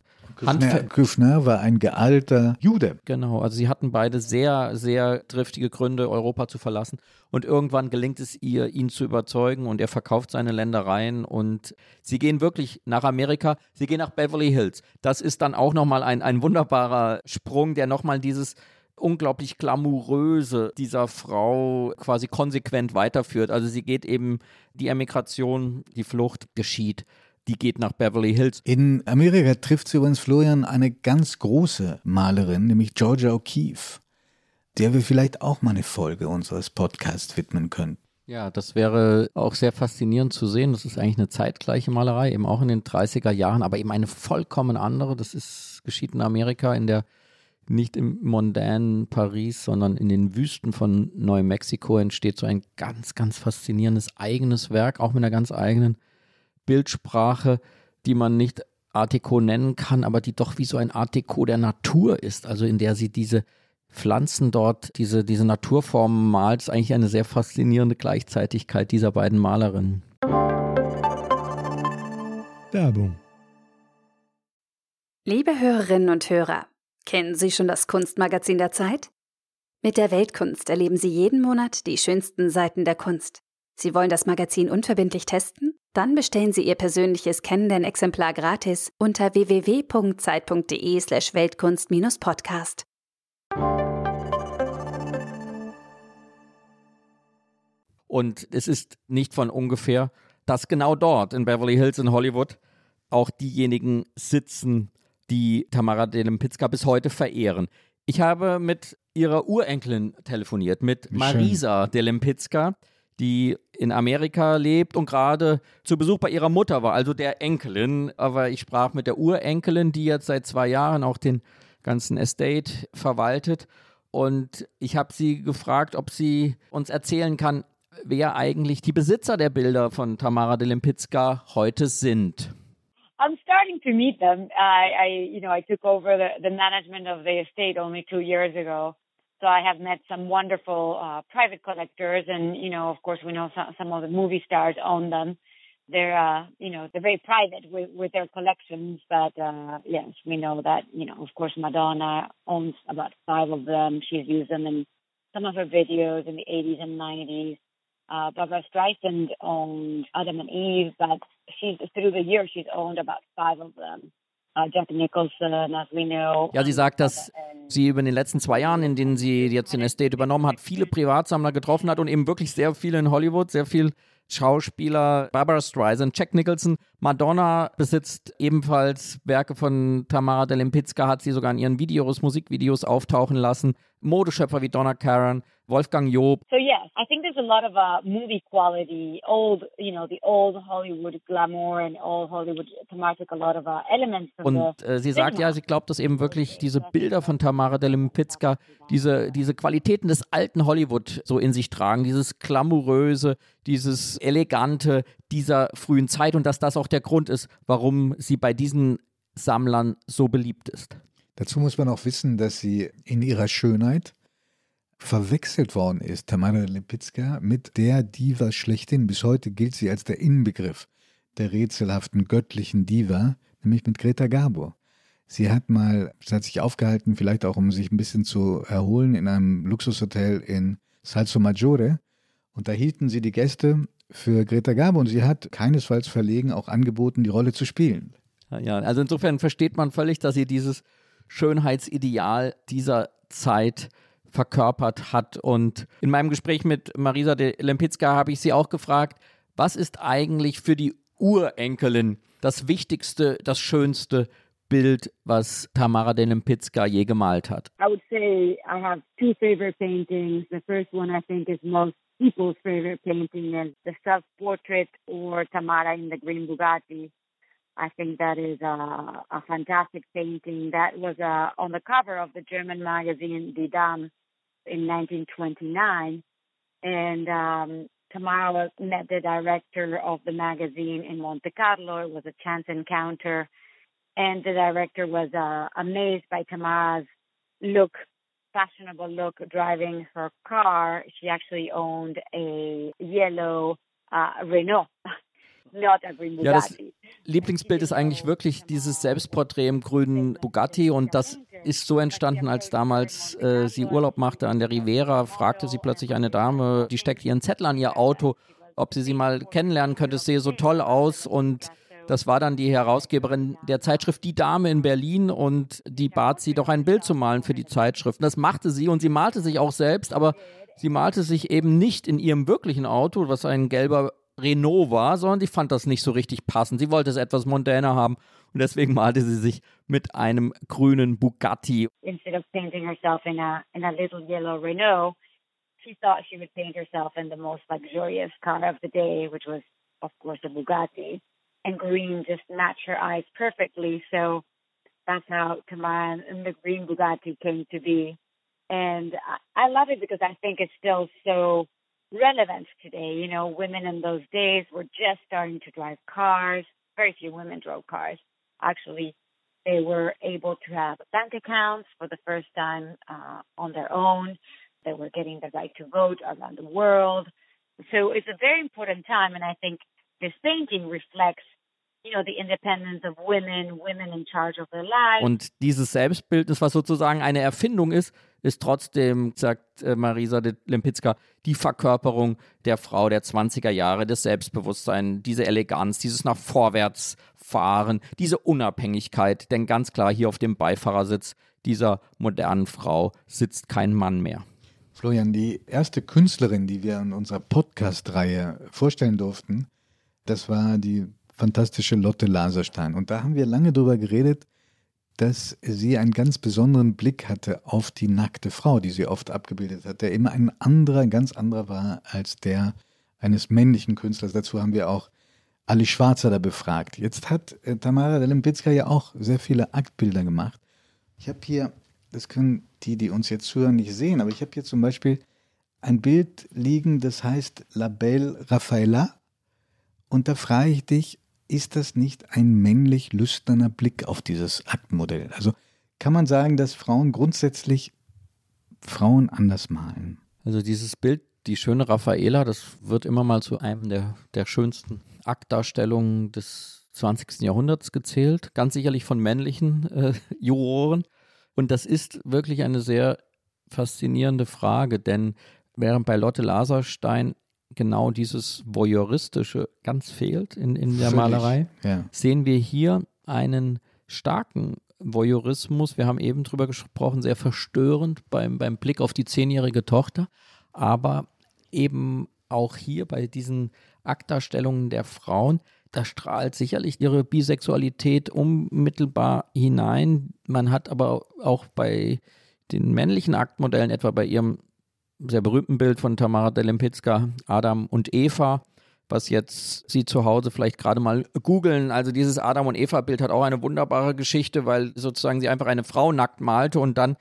[SPEAKER 1] Küffner war ein gealter Jude.
[SPEAKER 2] Genau, also sie hatten beide sehr, sehr driftige Gründe, Europa zu verlassen. Und irgendwann gelingt es ihr, ihn zu überzeugen und er verkauft seine Ländereien und sie gehen wirklich nach Amerika, sie gehen nach Beverly Hills. Das ist dann auch nochmal ein, ein wunderbarer Sprung, der nochmal dieses unglaublich glamouröse dieser Frau quasi konsequent weiterführt. Also sie geht eben, die Emigration, die Flucht geschieht die geht nach Beverly Hills.
[SPEAKER 1] In Amerika trifft sie übrigens Florian eine ganz große Malerin, nämlich Georgia O'Keeffe, der wir vielleicht auch mal eine Folge unseres Podcasts widmen können.
[SPEAKER 2] Ja, das wäre auch sehr faszinierend zu sehen. Das ist eigentlich eine zeitgleiche Malerei, eben auch in den 30er Jahren, aber eben eine vollkommen andere. Das ist geschieht in Amerika in der nicht im mondänen Paris, sondern in den Wüsten von Neumexiko entsteht so ein ganz, ganz faszinierendes eigenes Werk, auch mit einer ganz eigenen Bildsprache, die man nicht Art Deco nennen kann, aber die doch wie so ein Art Deco der Natur ist, also in der sie diese Pflanzen dort, diese, diese Naturformen malt, ist eigentlich eine sehr faszinierende Gleichzeitigkeit dieser beiden Malerinnen.
[SPEAKER 3] Werbung. Liebe Hörerinnen und Hörer, kennen Sie schon das Kunstmagazin der Zeit? Mit der Weltkunst erleben Sie jeden Monat die schönsten Seiten der Kunst. Sie wollen das Magazin unverbindlich testen? Dann bestellen Sie Ihr persönliches Kennenden-Exemplar gratis unter www.zeit.de/slash Weltkunst-Podcast.
[SPEAKER 2] Und es ist nicht von ungefähr, dass genau dort in Beverly Hills in Hollywood auch diejenigen sitzen, die Tamara Delimpizka bis heute verehren. Ich habe mit ihrer Urenkelin telefoniert, mit Marisa Delimpizka die in Amerika lebt und gerade zu Besuch bei ihrer Mutter war, also der Enkelin. Aber ich sprach mit der Urenkelin, die jetzt seit zwei Jahren auch den ganzen Estate verwaltet. Und ich habe sie gefragt, ob sie uns erzählen kann, wer eigentlich die Besitzer der Bilder von Tamara de Limpicka heute sind.
[SPEAKER 4] I'm starting to meet them. I, I you know, I took over the, the management of the estate only two years ago. So I have met some wonderful uh, private collectors, and you know, of course, we know some, some of the movie stars own them. They're, uh, you know, they're very private with, with their collections, but uh, yes, we know that, you know, of course, Madonna owns about five of them. She's used them in some of her videos in the 80s and 90s. Uh, Barbara Streisand owned Adam and Eve, but she's through the years she's owned about five of them. Know.
[SPEAKER 2] Ja, sie sagt, dass sie über den letzten zwei Jahren, in denen sie jetzt den Estate übernommen hat, viele Privatsammler getroffen hat und eben wirklich sehr viele in Hollywood, sehr viel Schauspieler, Barbara Streisand, Jack Nicholson, Madonna besitzt ebenfalls Werke von Tamara Delimpicka, hat sie sogar in ihren Videos, Musikvideos auftauchen lassen. Modeschöpfer wie Donna Karan, Wolfgang Job.
[SPEAKER 4] So yes, I think there's a lot of uh, movie quality, old, you know, the old Hollywood glamour and old Hollywood thematic, a lot of uh, elements.
[SPEAKER 2] Und äh, sie sagt ja, sie glaubt, dass eben wirklich diese Bilder von Tamara Delimpicka diese, diese Qualitäten des alten Hollywood so in sich tragen, dieses glamouröse, dieses elegante dieser frühen Zeit und dass das auch der Grund ist, warum sie bei diesen Sammlern so beliebt ist.
[SPEAKER 1] Dazu muss man auch wissen, dass sie in ihrer Schönheit verwechselt worden ist, Tamara Lipicka, mit der Diva schlechthin. Bis heute gilt sie als der Inbegriff der rätselhaften göttlichen Diva, nämlich mit Greta Garbo. Sie hat mal, sie hat sich aufgehalten, vielleicht auch um sich ein bisschen zu erholen, in einem Luxushotel in Salso Maggiore. Und da hielten sie die Gäste für Greta Garbo und sie hat keinesfalls verlegen auch angeboten, die Rolle zu spielen.
[SPEAKER 2] Ja, also insofern versteht man völlig, dass sie dieses Schönheitsideal dieser Zeit verkörpert hat. Und in meinem Gespräch mit Marisa de Lempicka habe ich sie auch gefragt, was ist eigentlich für die Urenkelin das Wichtigste, das Schönste Bild, was Tamara de Lempicka je gemalt hat?
[SPEAKER 4] I would say I have two favorite paintings. The first one I think is most people's favorite painting is the self-portrait or Tamara in the Green Bugatti. I think that is a, a fantastic painting. That was uh, on the cover of the German magazine Die Dame in 1929. And um, Tamara met the director of the magazine in Monte Carlo. It was a chance encounter. And the director was uh, amazed by Tamara's look, fashionable look, driving her car. She actually owned a yellow uh, Renault. [laughs] Not green Bugatti.
[SPEAKER 2] Ja, das Lieblingsbild ist eigentlich wirklich dieses Selbstporträt im grünen Bugatti und das ist so entstanden, als damals äh, sie Urlaub machte an der Riviera, fragte sie plötzlich eine Dame, die steckte ihren Zettel an ihr Auto, ob sie sie mal kennenlernen könnte. Es sehe so toll aus und das war dann die Herausgeberin der Zeitschrift Die Dame in Berlin und die bat sie doch ein Bild zu malen für die Zeitschrift. Und das machte sie und sie malte sich auch selbst, aber sie malte sich eben nicht in ihrem wirklichen Auto, was ein gelber Renault war, sondern sie fand das nicht so richtig passend. Sie wollte es etwas mondäner haben und deswegen malte sie sich mit einem grünen Bugatti.
[SPEAKER 4] Instead of painting herself in a in a little yellow Renault, she thought she would paint herself in the most luxurious car of the day, which was of course a Bugatti. And green just matched her eyes perfectly. So that's how Tamara and the green Bugatti came to be. And I love it because I think it's still so relevant today. You know, women in those days were just starting to drive cars. Very few women drove cars. Actually, they were able to have bank accounts for the first time uh, on their own. They were getting the right to vote around the world. So it's a very important time, and I think this painting reflects you know, the independence of women, women in charge of their lives.
[SPEAKER 2] Und dieses Selbstbildnis, was sozusagen eine Erfindung ist, ist trotzdem, sagt äh, Marisa de Lempicka, die Verkörperung der Frau der 20er Jahre, des Selbstbewusstseins, diese Eleganz, dieses nach vorwärts fahren, diese Unabhängigkeit. Denn ganz klar, hier auf dem Beifahrersitz dieser modernen Frau sitzt kein Mann mehr.
[SPEAKER 1] Florian, die erste Künstlerin, die wir in unserer Podcast-Reihe vorstellen durften, das war die fantastische Lotte Laserstein. Und da haben wir lange drüber geredet, dass sie einen ganz besonderen Blick hatte auf die nackte Frau, die sie oft abgebildet hat, der immer ein anderer, ganz anderer war als der eines männlichen Künstlers. Dazu haben wir auch Ali Schwarzer da befragt. Jetzt hat äh, Tamara Delimpitzka ja auch sehr viele Aktbilder gemacht. Ich habe hier, das können die, die uns jetzt hören, nicht sehen, aber ich habe hier zum Beispiel ein Bild liegen, das heißt La Belle Raffaella. Und da frage ich dich, ist das nicht ein männlich lüsterner Blick auf dieses Aktenmodell? Also kann man sagen, dass Frauen grundsätzlich Frauen anders malen?
[SPEAKER 2] Also dieses Bild, die schöne Raffaela, das wird immer mal zu einem der, der schönsten Aktdarstellungen des 20. Jahrhunderts gezählt, ganz sicherlich von männlichen äh, [laughs] Juroren. Und das ist wirklich eine sehr faszinierende Frage, denn während bei Lotte Laserstein genau dieses Voyeuristische ganz fehlt in, in der Völlig, Malerei, ja. sehen wir hier einen starken Voyeurismus. Wir haben eben drüber gesprochen, sehr verstörend beim, beim Blick auf die zehnjährige Tochter, aber eben auch hier bei diesen Aktdarstellungen der Frauen, da strahlt sicherlich ihre Bisexualität unmittelbar hinein. Man hat aber auch bei den männlichen Aktmodellen, etwa bei ihrem sehr berühmten Bild von Tamara Delempicka, Adam und Eva, was jetzt Sie zu Hause vielleicht gerade mal googeln. Also dieses Adam und Eva Bild hat auch eine wunderbare Geschichte, weil sozusagen sie einfach eine Frau nackt malte und dann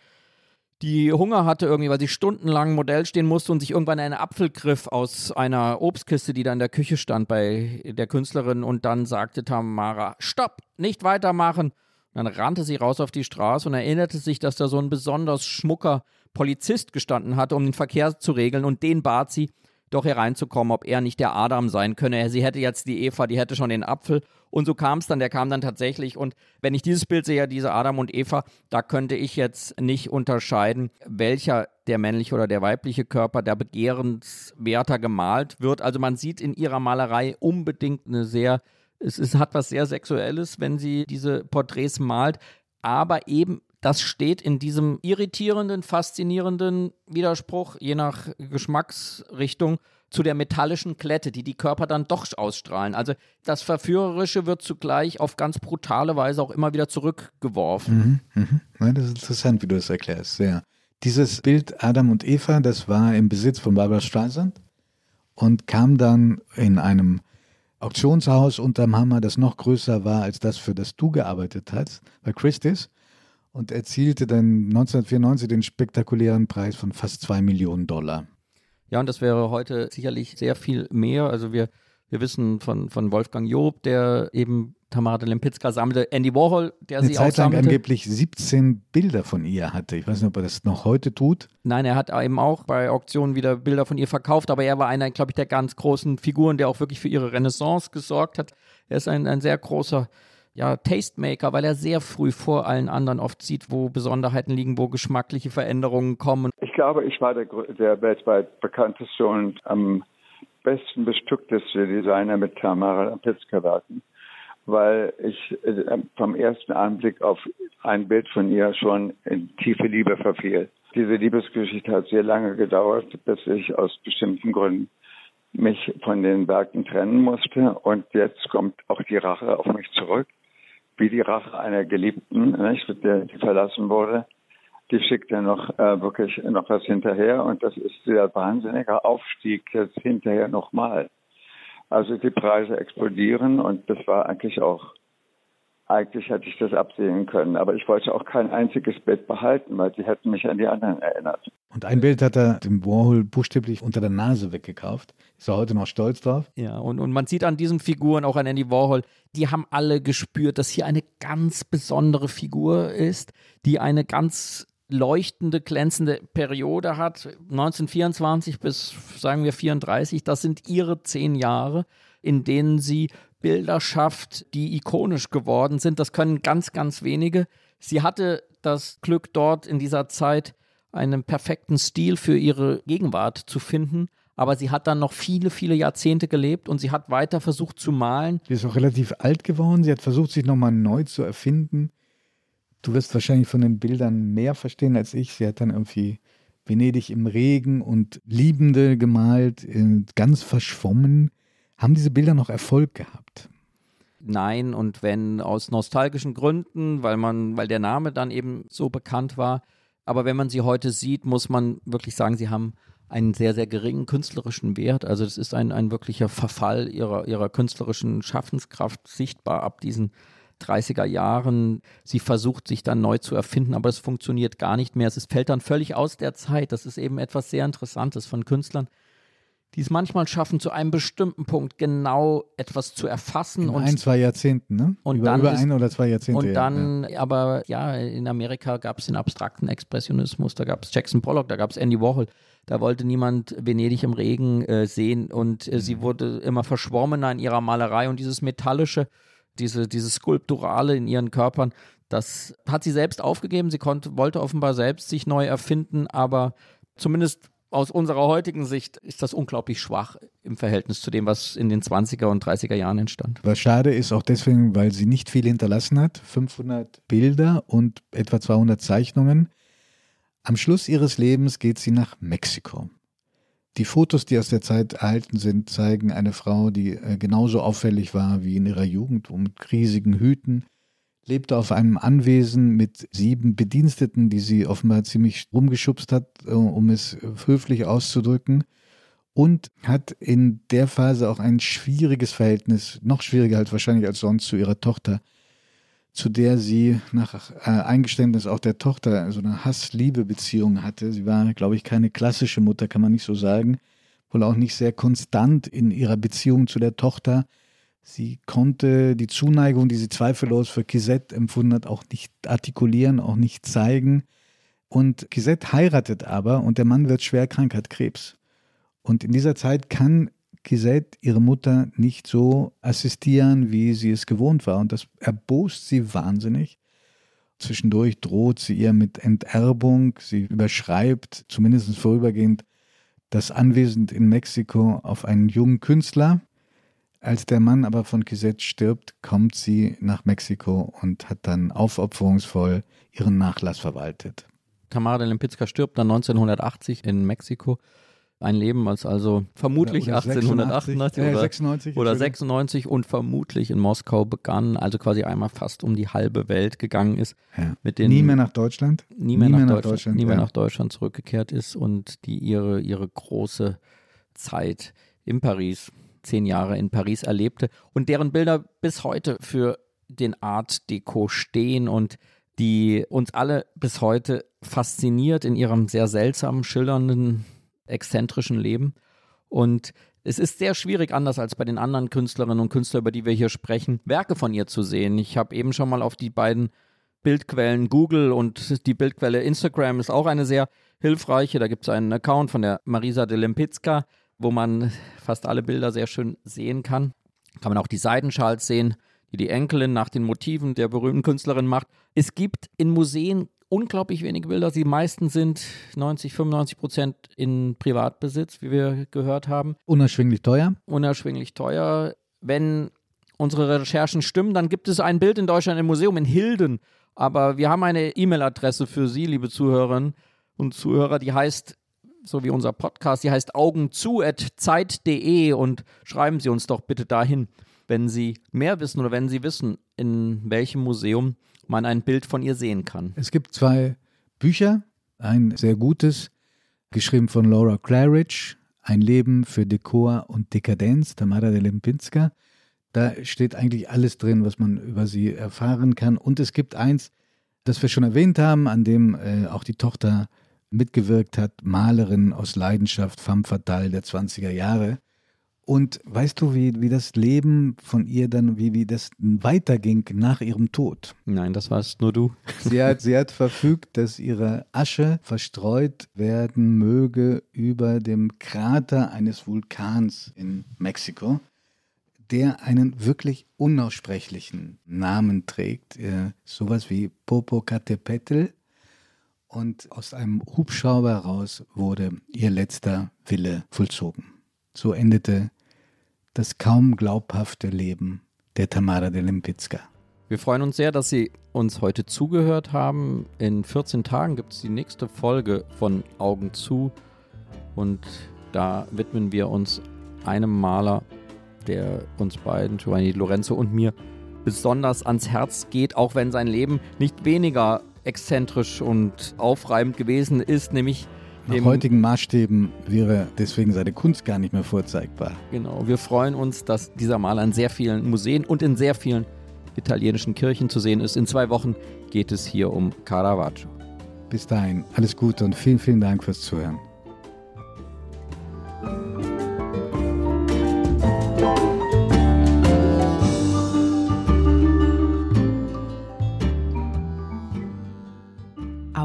[SPEAKER 2] die Hunger hatte irgendwie, weil sie stundenlang Modell stehen musste und sich irgendwann einen Apfel griff aus einer Obstkiste, die da in der Küche stand bei der Künstlerin und dann sagte Tamara, stopp, nicht weitermachen. Dann rannte sie raus auf die Straße und erinnerte sich, dass da so ein besonders schmucker Polizist gestanden hatte, um den Verkehr zu regeln und den bat sie, doch hereinzukommen, ob er nicht der Adam sein könne. Sie hätte jetzt die Eva, die hätte schon den Apfel. Und so kam es dann, der kam dann tatsächlich. Und wenn ich dieses Bild sehe, diese Adam und Eva, da könnte ich jetzt nicht unterscheiden, welcher der männliche oder der weibliche Körper der begehrenswerter gemalt wird. Also man sieht in ihrer Malerei unbedingt eine sehr Es, es hat was sehr Sexuelles, wenn sie diese Porträts malt, aber eben das steht in diesem irritierenden, faszinierenden Widerspruch, je nach Geschmacksrichtung, zu der metallischen Klette, die die Körper dann doch ausstrahlen. Also das Verführerische wird zugleich auf ganz brutale Weise auch immer wieder zurückgeworfen.
[SPEAKER 1] Mhm, mhm. Das ist interessant, wie du das erklärst, sehr. Dieses Bild Adam und Eva, das war im Besitz von Barbara Streisand und kam dann in einem Auktionshaus unterm Hammer, das noch größer war als das, für das du gearbeitet hast, bei Christie's und erzielte dann 1994 den spektakulären Preis von fast zwei Millionen Dollar.
[SPEAKER 2] Ja, und das wäre heute sicherlich sehr viel mehr. Also wir, wir wissen von, von Wolfgang Job, der eben Tamara de Lempicka sammelte, Andy Warhol, der
[SPEAKER 1] Eine
[SPEAKER 2] sie
[SPEAKER 1] Zeit
[SPEAKER 2] auch
[SPEAKER 1] lang
[SPEAKER 2] sammelte.
[SPEAKER 1] angeblich 17 Bilder von ihr hatte. Ich weiß nicht, ob er das noch heute tut.
[SPEAKER 2] Nein, er hat eben auch bei Auktionen wieder Bilder von ihr verkauft, aber er war einer, glaube ich, der ganz großen Figuren, der auch wirklich für ihre Renaissance gesorgt hat. Er ist ein, ein sehr großer ja, Tastemaker, weil er sehr früh vor allen anderen oft sieht, wo Besonderheiten liegen, wo geschmackliche Veränderungen kommen.
[SPEAKER 5] Ich glaube, ich war der, der weltweit bekannteste und am besten bestückteste Designer mit Tamara Pitzkerwerken, weil ich äh, vom ersten Anblick auf ein Bild von ihr schon in tiefe Liebe verfiel. Diese Liebesgeschichte hat sehr lange gedauert, bis ich aus bestimmten Gründen mich von den Werken trennen musste und jetzt kommt auch die Rache auf mich zurück, wie die Rache einer Geliebten, nicht, der die verlassen wurde die schickt ja noch äh, wirklich noch was hinterher und das ist der wahnsinnige Aufstieg jetzt hinterher nochmal. Also die Preise explodieren und das war eigentlich auch, eigentlich hätte ich das absehen können, aber ich wollte auch kein einziges Bild behalten, weil die hätten mich an die anderen erinnert.
[SPEAKER 1] Und ein Bild hat er dem Warhol buchstäblich unter der Nase weggekauft. Ist er heute noch stolz drauf?
[SPEAKER 2] Ja, und, und man sieht an diesen Figuren, auch an Andy Warhol, die haben alle gespürt, dass hier eine ganz besondere Figur ist, die eine ganz leuchtende, glänzende Periode hat. 1924 bis, sagen wir, 34, das sind ihre zehn Jahre, in denen sie Bilder schafft, die ikonisch geworden sind. Das können ganz, ganz wenige. Sie hatte das Glück dort in dieser Zeit einen perfekten Stil für ihre Gegenwart zu finden. Aber sie hat dann noch viele, viele Jahrzehnte gelebt und sie hat weiter versucht zu malen.
[SPEAKER 1] Sie ist auch relativ alt geworden. Sie hat versucht, sich nochmal neu zu erfinden. Du wirst wahrscheinlich von den Bildern mehr verstehen als ich. Sie hat dann irgendwie Venedig im Regen und Liebende gemalt, äh, ganz verschwommen. Haben diese Bilder noch Erfolg gehabt?
[SPEAKER 2] Nein, und wenn aus nostalgischen Gründen, weil man, weil der Name dann eben so bekannt war. Aber wenn man sie heute sieht, muss man wirklich sagen, sie haben einen sehr, sehr geringen künstlerischen Wert. Also es ist ein, ein wirklicher Verfall ihrer, ihrer künstlerischen Schaffenskraft sichtbar ab diesen 30er Jahren. Sie versucht sich dann neu zu erfinden, aber es funktioniert gar nicht mehr. Es fällt dann völlig aus der Zeit. Das ist eben etwas sehr Interessantes von Künstlern, die es manchmal schaffen, zu einem bestimmten Punkt genau etwas zu erfassen
[SPEAKER 1] In
[SPEAKER 2] und
[SPEAKER 1] ein, zwei Jahrzehnten, ne?
[SPEAKER 2] und
[SPEAKER 1] über
[SPEAKER 2] dann
[SPEAKER 1] über
[SPEAKER 2] ist-
[SPEAKER 1] ein oder zwei Jahrzehnte.
[SPEAKER 2] und
[SPEAKER 1] ja,
[SPEAKER 2] dann, aber ja, in Amerika gab es den abstrakten Expressionismus, da gab es Jackson Pollock, da gab es Andy Warhol. Da wollte niemand Venedig im Regen äh, sehen und äh,
[SPEAKER 1] Mhm.
[SPEAKER 2] sie wurde immer verschwommener in ihrer Malerei und dieses Metallische, diese, dieses Skulpturale in ihren Körpern, das hat sie selbst aufgegeben. Sie konnte, wollte offenbar selbst sich neu erfinden, aber zumindest aus unserer heutigen Sicht ist das unglaublich schwach im Verhältnis zu dem, was in den 20er und 30er Jahren entstand.
[SPEAKER 1] Was schade ist auch deswegen, weil sie nicht viel hinterlassen hat. 500 Bilder und etwa 200 Zeichnungen. Am Schluss ihres Lebens geht sie nach Mexiko. Die Fotos, die aus der Zeit erhalten sind, zeigen eine Frau, die äh, genauso auffällig war wie in ihrer Jugend, mit riesigen Hüten, lebte auf einem Anwesen mit sieben Bediensteten, die sie offenbar ziemlich rumgeschubst hat, äh, um es höflich auszudrücken und hat in der Phase auch ein schwieriges Verhältnis, noch schwieriger halt wahrscheinlich als sonst zu ihrer Tochter, zu der sie nach äh, Eingeständnis auch der Tochter so eine Hass-Liebe-Beziehung hatte. Sie war, glaube ich, keine klassische Mutter, kann man nicht so sagen, wohl auch nicht sehr konstant in ihrer Beziehung zu der Tochter. Sie konnte die Zuneigung, die sie zweifellos für Kisette empfunden hat, auch nicht artikulieren, auch nicht zeigen. Und Kisette heiratet aber und der Mann wird schwer krank, hat Krebs. Und in dieser Zeit kann Gisette ihre Mutter nicht so assistieren, wie sie es gewohnt war. Und das erbost sie wahnsinnig. Zwischendurch droht sie ihr mit Enterbung. Sie überschreibt, zumindest vorübergehend, das Anwesen in Mexiko auf einen jungen Künstler. Als der Mann aber von Cosette stirbt, kommt sie nach Mexiko und hat dann aufopferungsvoll ihren Nachlass verwaltet.
[SPEAKER 2] Tamara de Lempicka stirbt dann 1980 in Mexiko. Ein Leben, was also vermutlich oder, oder 1888
[SPEAKER 1] 86, oder, 96,
[SPEAKER 2] oder 96 und vermutlich in Moskau begann, also quasi einmal fast um die halbe Welt gegangen ist.
[SPEAKER 1] Ja.
[SPEAKER 2] Mit den,
[SPEAKER 1] nie mehr nach Deutschland?
[SPEAKER 2] Nie mehr, nie nach, mehr nach, Deutschland, Deutschland, nie mehr ja. nach Deutschland zurückgekehrt ist und die ihre, ihre große Zeit in Paris, zehn Jahre in Paris erlebte und deren Bilder bis heute für den Art Deco stehen und die uns alle bis heute fasziniert in ihrem sehr seltsamen, schildernden exzentrischen Leben. Und es ist sehr schwierig, anders als bei den anderen Künstlerinnen und Künstlern, über die wir hier sprechen, Werke von ihr zu sehen. Ich habe eben schon mal auf die beiden Bildquellen Google und die Bildquelle Instagram ist auch eine sehr hilfreiche. Da gibt es einen Account von der Marisa de Lempicka, wo man fast alle Bilder sehr schön sehen kann. Kann man auch die Seidenschals sehen, die die Enkelin nach den Motiven der berühmten Künstlerin macht. Es gibt in Museen unglaublich wenige Bilder. Die meisten sind 90, 95 Prozent in Privatbesitz, wie wir gehört haben.
[SPEAKER 1] Unerschwinglich teuer?
[SPEAKER 2] Unerschwinglich teuer. Wenn unsere Recherchen stimmen, dann gibt es ein Bild in Deutschland im Museum in Hilden. Aber wir haben eine E-Mail-Adresse für Sie, liebe Zuhörerinnen und Zuhörer, die heißt, so wie unser Podcast, die heißt augenzu.zeit.de und schreiben Sie uns doch bitte dahin, wenn Sie mehr wissen oder wenn Sie wissen, in welchem Museum man ein Bild von ihr sehen kann.
[SPEAKER 1] Es gibt zwei Bücher, ein sehr gutes, geschrieben von Laura Claridge, Ein Leben für Dekor und Dekadenz, Tamara de Lempinska. Da steht eigentlich alles drin, was man über sie erfahren kann. Und es gibt eins, das wir schon erwähnt haben, an dem äh, auch die Tochter mitgewirkt hat, Malerin aus Leidenschaft, femme fatale der 20er Jahre. Und weißt du, wie, wie das Leben von ihr dann, wie, wie das weiterging nach ihrem Tod?
[SPEAKER 2] Nein, das warst nur du.
[SPEAKER 1] Sie hat, sie hat verfügt, dass ihre Asche verstreut werden möge über dem Krater eines Vulkans in Mexiko, der einen wirklich unaussprechlichen Namen trägt. Äh, sowas wie Popocatépetl. Und aus einem Hubschrauber heraus wurde ihr letzter Wille vollzogen. So endete das kaum glaubhafte Leben der Tamara de Lempicka.
[SPEAKER 2] Wir freuen uns sehr, dass Sie uns heute zugehört haben. In 14 Tagen gibt es die nächste Folge von Augen zu und da widmen wir uns einem Maler, der uns beiden, Giovanni Lorenzo und mir, besonders ans Herz geht, auch wenn sein Leben nicht weniger exzentrisch und aufreibend gewesen ist, nämlich
[SPEAKER 1] nach heutigen Maßstäben wäre deswegen seine Kunst gar nicht mehr vorzeigbar.
[SPEAKER 2] Genau, wir freuen uns, dass dieser Maler in sehr vielen Museen und in sehr vielen italienischen Kirchen zu sehen ist. In zwei Wochen geht es hier um Caravaggio.
[SPEAKER 1] Bis dahin, alles Gute und vielen, vielen Dank fürs Zuhören.